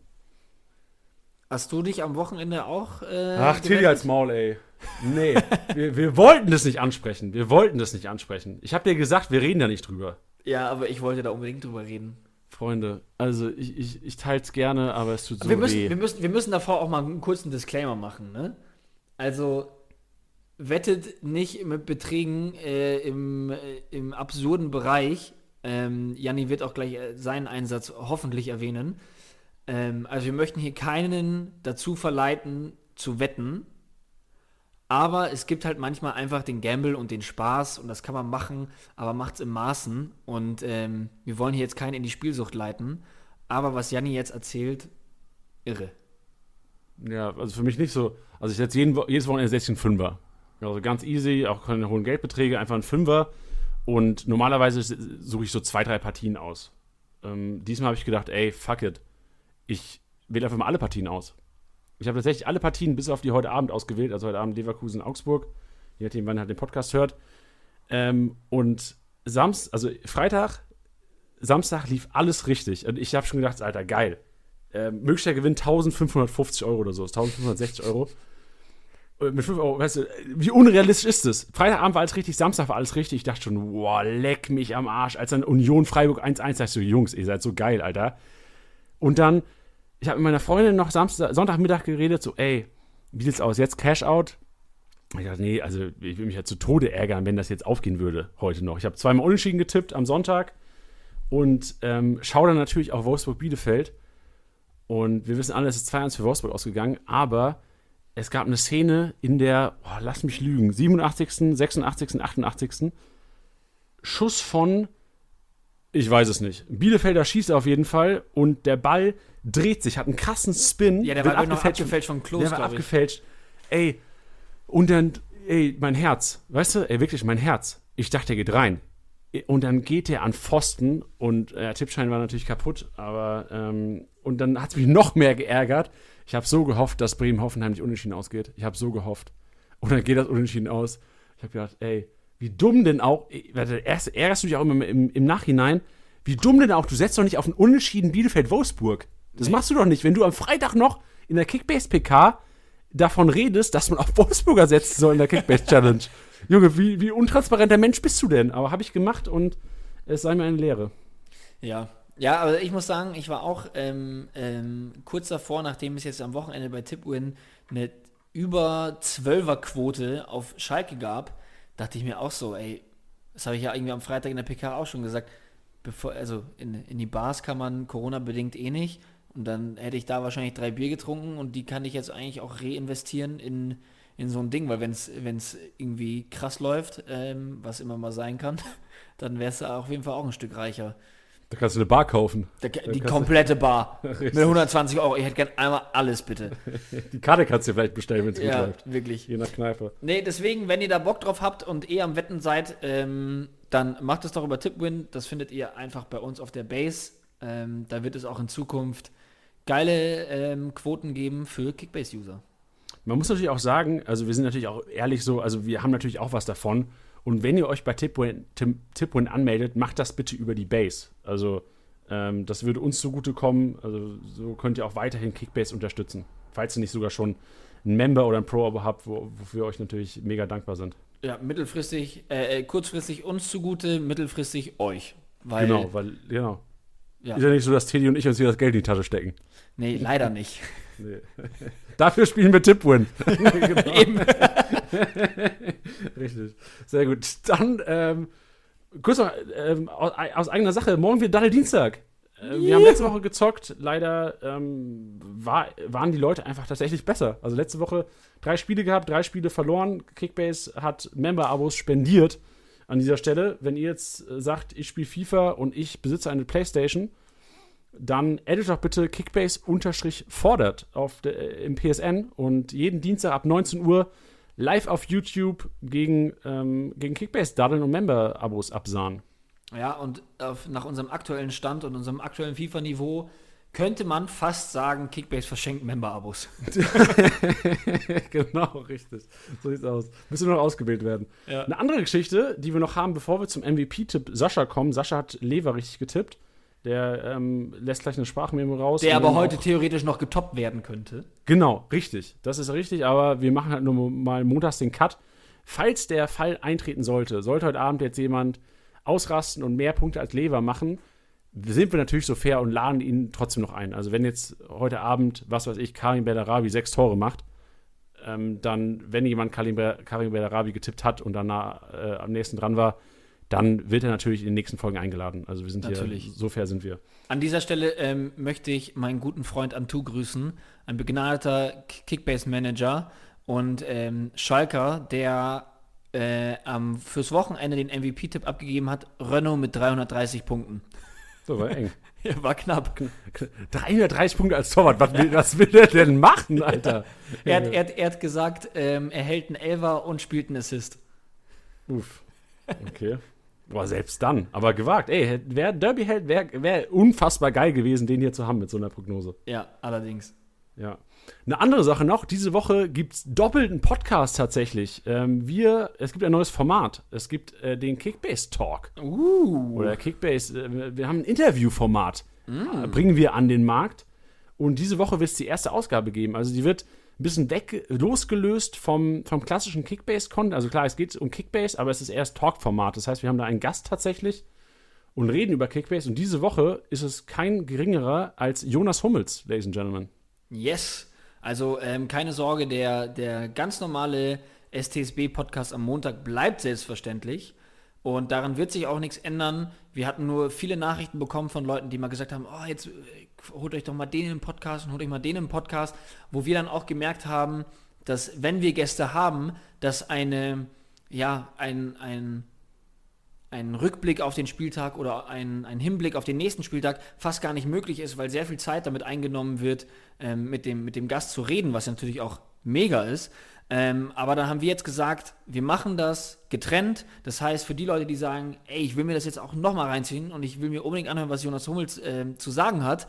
Hast du dich am Wochenende auch. Äh, Ach, Tilly als Maul, ey. Nee, wir, wir, wollten das nicht ansprechen. Wir wollten das nicht ansprechen. Ich habe dir gesagt, wir reden da nicht drüber. Ja, aber ich wollte da unbedingt drüber reden. Freunde, also ich, ich, ich teile es gerne, aber es tut so wir müssen, weh. Wir müssen, wir müssen davor auch mal einen kurzen Disclaimer machen, ne? Also, wettet nicht mit Beträgen äh, im, äh, im absurden Bereich. Ähm, Janni wird auch gleich äh, seinen Einsatz hoffentlich erwähnen. Ähm, also wir möchten hier keinen dazu verleiten, zu wetten. Aber es gibt halt manchmal einfach den Gamble und den Spaß und das kann man machen, aber macht es im Maßen. Und ähm, wir wollen hier jetzt keinen in die Spielsucht leiten. Aber was Janni jetzt erzählt, irre. Ja, also für mich nicht so. Also ich setze jeden, jedes Wochenende setze ich einen Fünfer. Also ganz easy, auch keine hohen Geldbeträge, einfach ein Fünfer. Und normalerweise suche ich so zwei, drei Partien aus. Ähm, diesmal habe ich gedacht, ey, fuck it. Ich wähle einfach mal alle Partien aus. Ich habe tatsächlich alle Partien bis auf die heute Abend ausgewählt, also heute Abend Leverkusen, Augsburg, je nachdem, wann ihr halt den Podcast hört. Ähm, und Samstag, also Freitag, Samstag lief alles richtig. Und ich habe schon gedacht, Alter, geil. Ähm, möglicher Gewinn 1550 Euro oder so, 1560 Euro. Äh, mit 5 Euro, weißt du, wie unrealistisch ist das? Freitagabend war alles richtig, Samstag war alles richtig. Ich dachte schon, boah, leck mich am Arsch. Als dann Union Freiburg 1-1, dachte ich so, Jungs, ihr seid so geil, Alter. Und dann, ich habe mit meiner Freundin noch Samstag, Sonntagmittag geredet, so, ey, wie sieht's aus? Jetzt Cash Out? Ich dachte, nee, also ich würde mich ja zu Tode ärgern, wenn das jetzt aufgehen würde heute noch. Ich habe zweimal unentschieden getippt am Sonntag und ähm, schaue dann natürlich auch Wolfsburg-Bielefeld. Und wir wissen alle, es ist 2-1 für Wolfsburg ausgegangen, aber es gab eine Szene in der, oh, lass mich lügen, 87., 86., 88. Schuss von, ich weiß es nicht. Bielefelder schießt auf jeden Fall und der Ball dreht sich, hat einen krassen Spin. Ja, der war abgefälscht, abgefälscht von Klos, Der war abgefälscht. Ey, und dann, ey, mein Herz, weißt du, ey, wirklich, mein Herz. Ich dachte, der geht rein. Und dann geht der an Pfosten und der äh, Tippschein war natürlich kaputt, aber ähm, und dann hat es mich noch mehr geärgert. Ich habe so gehofft, dass Bremen-Hoffenheim nicht unentschieden ausgeht. Ich habe so gehofft. Und dann geht das unentschieden aus. Ich habe gedacht, ey, wie dumm denn auch, erst ärgerst du dich auch immer im, im, Nachhinein, wie dumm denn auch, du setzt doch nicht auf einen unentschieden Bielefeld-Wolfsburg. Das nee. machst du doch nicht, wenn du am Freitag noch in der Kickbase-PK davon redest, dass man auf Wolfsburger setzen soll in der Kickbase-Challenge. Junge, wie, wie untransparenter Mensch bist du denn? Aber habe ich gemacht und es sei mir eine Lehre. Ja, ja, aber ich muss sagen, ich war auch ähm, ähm, kurz davor, nachdem es jetzt am Wochenende bei Tipwin eine über 12er Quote auf Schalke gab, dachte ich mir auch so, ey, das habe ich ja irgendwie am Freitag in der PK auch schon gesagt, bevor, also in, in die Bars kann man Corona-bedingt eh nicht. Und dann hätte ich da wahrscheinlich drei Bier getrunken und die kann ich jetzt eigentlich auch reinvestieren in, in so ein Ding, weil wenn es irgendwie krass läuft, ähm, was immer mal sein kann, dann wärst du auf jeden Fall auch ein Stück reicher. Da kannst du eine Bar kaufen. Da, die komplette Bar. mit 120 Euro. Ich hätte gern einmal alles, bitte. die Karte kannst du dir vielleicht bestellen, wenn es ja, gut läuft. wirklich. Je nach Kneipe. Nee, deswegen, wenn ihr da Bock drauf habt und eh am Wetten seid, ähm, dann macht es doch über Tipwin. Das findet ihr einfach bei uns auf der Base. Ähm, da wird es auch in Zukunft geile ähm, Quoten geben für Kickbase-User. Man muss natürlich auch sagen, also wir sind natürlich auch ehrlich so, also wir haben natürlich auch was davon. Und wenn ihr euch bei Tipwin, Tipwin anmeldet, macht das bitte über die Base. Also ähm, das würde uns zugutekommen. Also so könnt ihr auch weiterhin Kickbase unterstützen. Falls ihr nicht sogar schon einen Member oder ein Pro-Abo habt, wo, wofür wir euch natürlich mega dankbar sind. Ja, mittelfristig, äh, äh kurzfristig uns zugute, mittelfristig euch. Weil, genau, weil, genau. Ja. Ist ja nicht so, dass Teddy und ich uns hier das Geld in die Tasche stecken. Nee, leider nicht. Nee. Dafür spielen wir Tipwin. genau. Eben. Richtig. Sehr gut. Dann, ähm, kurz noch ähm, aus, aus, eigener Sache, morgen wird Daniel Dienstag. Äh, wir haben letzte Woche gezockt. Leider ähm, war, waren die Leute einfach tatsächlich besser. Also letzte Woche drei Spiele gehabt, drei Spiele verloren. Kickbase hat Member-Abos spendiert an dieser Stelle. Wenn ihr jetzt sagt, ich spiele FIFA und ich besitze eine Playstation, dann addet doch bitte Kickbase-fordert auf der, äh, im PSN und jeden Dienstag ab 19 Uhr live auf YouTube gegen, ähm, gegen Kickbase daddeln und Member-Abos absahen. Ja, und auf, nach unserem aktuellen Stand und unserem aktuellen FIFA-Niveau könnte man fast sagen, Kickbase verschenkt Member-Abos. genau, richtig. So sieht's aus. Müssen nur noch ausgewählt werden. Ja. Eine andere Geschichte, die wir noch haben, bevor wir zum MVP-Tipp Sascha kommen. Sascha hat Lever richtig getippt. Der ähm, lässt gleich eine Sprachmemo raus. Der aber heute theoretisch noch getoppt werden könnte. Genau, richtig. Das ist richtig, aber wir machen halt nur mal montags den Cut. Falls der Fall eintreten sollte, sollte heute Abend jetzt jemand ausrasten und mehr Punkte als Lever machen, sind wir natürlich so fair und laden ihn trotzdem noch ein. Also wenn jetzt heute Abend, was weiß ich, Karim Bellarabi sechs Tore macht, ähm, dann, wenn jemand Karim, Karim Bellarabi getippt hat und danach äh, am nächsten dran war, dann wird er natürlich in den nächsten Folgen eingeladen. Also wir sind Natürlich. hier, so fair sind wir. An dieser Stelle ähm, möchte ich meinen guten Freund Antu grüßen, ein begnadeter Kickbase-Manager und ähm, Schalker, der äh, am, fürs Wochenende den MVP-Tipp abgegeben hat, Renault mit 330 Punkten. So, war eng. Ja, war knapp. 330 Punkte als Torwart, was will, was will der denn machen, Alter? Er hat, er hat, er hat gesagt, ähm, er hält einen Elfer und spielt einen Assist. Uff. Okay. Boah, selbst dann. Aber gewagt. Ey, wer Derby hält, wäre wär unfassbar geil gewesen, den hier zu haben mit so einer Prognose. Ja, allerdings. Ja. Eine andere Sache noch, diese Woche gibt es doppelten Podcast tatsächlich. Ähm, wir, es gibt ein neues Format. Es gibt äh, den Kickbase Talk. Uh. Oder Kickbase, äh, wir haben ein Interviewformat. Äh, bringen wir an den Markt. Und diese Woche wird es die erste Ausgabe geben. Also die wird ein bisschen weg, losgelöst vom, vom klassischen Kickbase-Content. Also klar, es geht um Kickbase, aber es ist erst Talk-Format. Das heißt, wir haben da einen Gast tatsächlich und reden über Kickbase. Und diese Woche ist es kein geringerer als Jonas Hummels, Ladies and Gentlemen. Yes. Also ähm, keine Sorge, der, der ganz normale STSB-Podcast am Montag bleibt selbstverständlich. Und daran wird sich auch nichts ändern. Wir hatten nur viele Nachrichten bekommen von Leuten, die mal gesagt haben, oh, jetzt äh, holt euch doch mal den im Podcast und holt euch mal den im Podcast, wo wir dann auch gemerkt haben, dass wenn wir Gäste haben, dass eine, ja, ein, ein, ein Rückblick auf den Spieltag oder ein, ein Hinblick auf den nächsten Spieltag fast gar nicht möglich ist, weil sehr viel Zeit damit eingenommen wird, ähm, mit, dem, mit dem Gast zu reden, was natürlich auch mega ist. Ähm, aber dann haben wir jetzt gesagt, wir machen das getrennt. Das heißt, für die Leute, die sagen, ey, ich will mir das jetzt auch nochmal reinziehen und ich will mir unbedingt anhören, was Jonas Hummels ähm, zu sagen hat,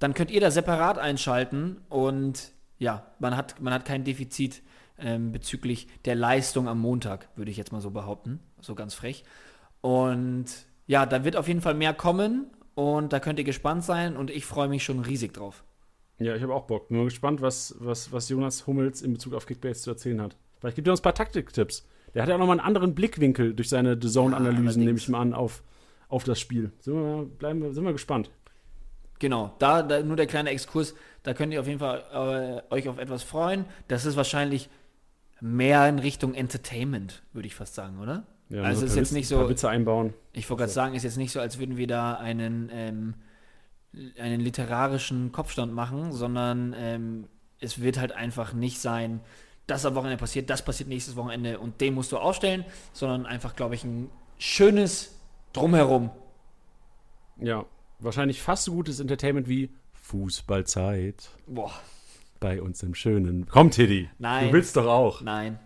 dann könnt ihr da separat einschalten und ja, man hat, man hat kein Defizit ähm, bezüglich der Leistung am Montag, würde ich jetzt mal so behaupten. So ganz frech. Und ja, da wird auf jeden Fall mehr kommen und da könnt ihr gespannt sein und ich freue mich schon riesig drauf. Ja, ich habe auch Bock. Nur gespannt, was, was, was Jonas Hummels in Bezug auf Kickbase zu erzählen hat. Vielleicht gibt er uns ein paar Taktiktipps. Der hat ja auch nochmal einen anderen Blickwinkel durch seine The Zone-Analysen, allerdings. nehme ich mal an, auf, auf das Spiel. Sind wir, bleiben wir, sind wir gespannt. Genau, da, da nur der kleine Exkurs, da könnt ihr auf jeden Fall äh, euch auf etwas freuen. Das ist wahrscheinlich mehr in Richtung Entertainment, würde ich fast sagen, oder? Ja, Also ist jetzt nicht so- Witze einbauen. Ich wollte gerade sagen, ist jetzt nicht so, als würden wir da einen, ähm, einen literarischen Kopfstand machen, sondern ähm, es wird halt einfach nicht sein, das am Wochenende passiert, das passiert nächstes Wochenende und den musst du ausstellen, sondern einfach, glaube ich, ein schönes Drumherum. Ja, wahrscheinlich fast so gutes Entertainment wie Fußballzeit Boah, bei uns im Schönen. Komm, Tiddy. Nein. Du willst doch auch. nein.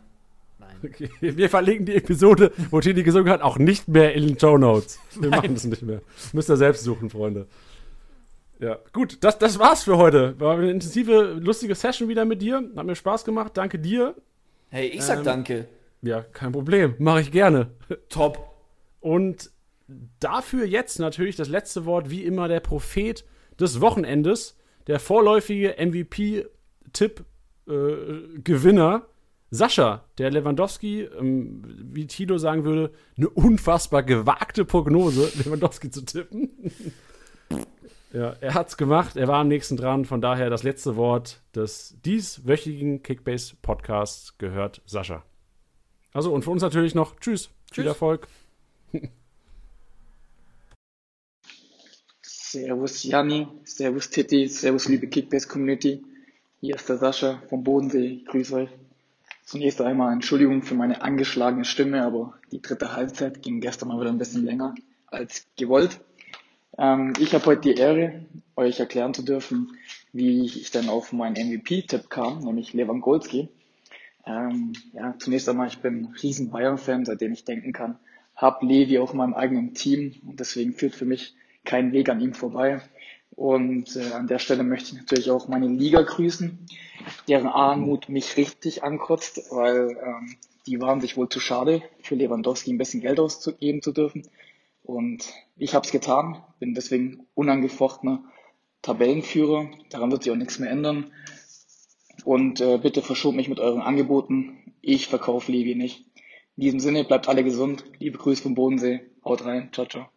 Nein. Okay. Wir verlegen die Episode, wo Tiddy gesungen hat, auch nicht mehr in den Show Notes. Wir Nein. machen das nicht mehr. Müsst ihr selbst suchen, Freunde. Ja, gut, das, das war's für heute. War eine intensive, lustige Session wieder mit dir. Hat mir Spaß gemacht. Danke dir. Hey, ich sag Ähm, danke. Ja, kein Problem. Mache ich gerne. Top. Und dafür jetzt natürlich das letzte Wort, wie immer, der Prophet des Wochenendes, der vorläufige MVP-Tipp-Gewinner, Sascha, der Lewandowski, ähm, wie Tito sagen würde, eine unfassbar gewagte Prognose, Lewandowski zu tippen. Ja, er hat's gemacht, er war am nächsten dran, von daher das letzte Wort des dieswöchigen Kickbase-Podcasts gehört Sascha. Also und für uns natürlich noch Tschüss, viel Erfolg. Servus Janni, Servus Titti, Servus liebe Kickbase-Community. Hier ist der Sascha vom Bodensee, ich grüße euch. Zunächst einmal Entschuldigung für meine angeschlagene Stimme, aber die dritte Halbzeit ging gestern mal wieder ein bisschen länger als gewollt. Ähm, ich habe heute die Ehre, euch erklären zu dürfen, wie ich dann auf meinen MVP-Tipp kam, nämlich Lewandowski. Ähm, ja, zunächst einmal, ich bin ein riesen Bayern-Fan, seitdem ich denken kann. Hab Levi auf meinem eigenen Team und deswegen führt für mich kein Weg an ihm vorbei. Und äh, an der Stelle möchte ich natürlich auch meine Liga grüßen, deren Armut mich richtig ankotzt, weil ähm, die waren sich wohl zu schade, für Lewandowski ein bisschen Geld auszugeben zu dürfen. Und ich habe es getan, bin deswegen unangefochtener Tabellenführer. Daran wird sich auch nichts mehr ändern. Und äh, bitte verschont mich mit euren Angeboten. Ich verkaufe Levi nicht. In diesem Sinne, bleibt alle gesund. Liebe Grüße vom Bodensee. Haut rein. Ciao, ciao.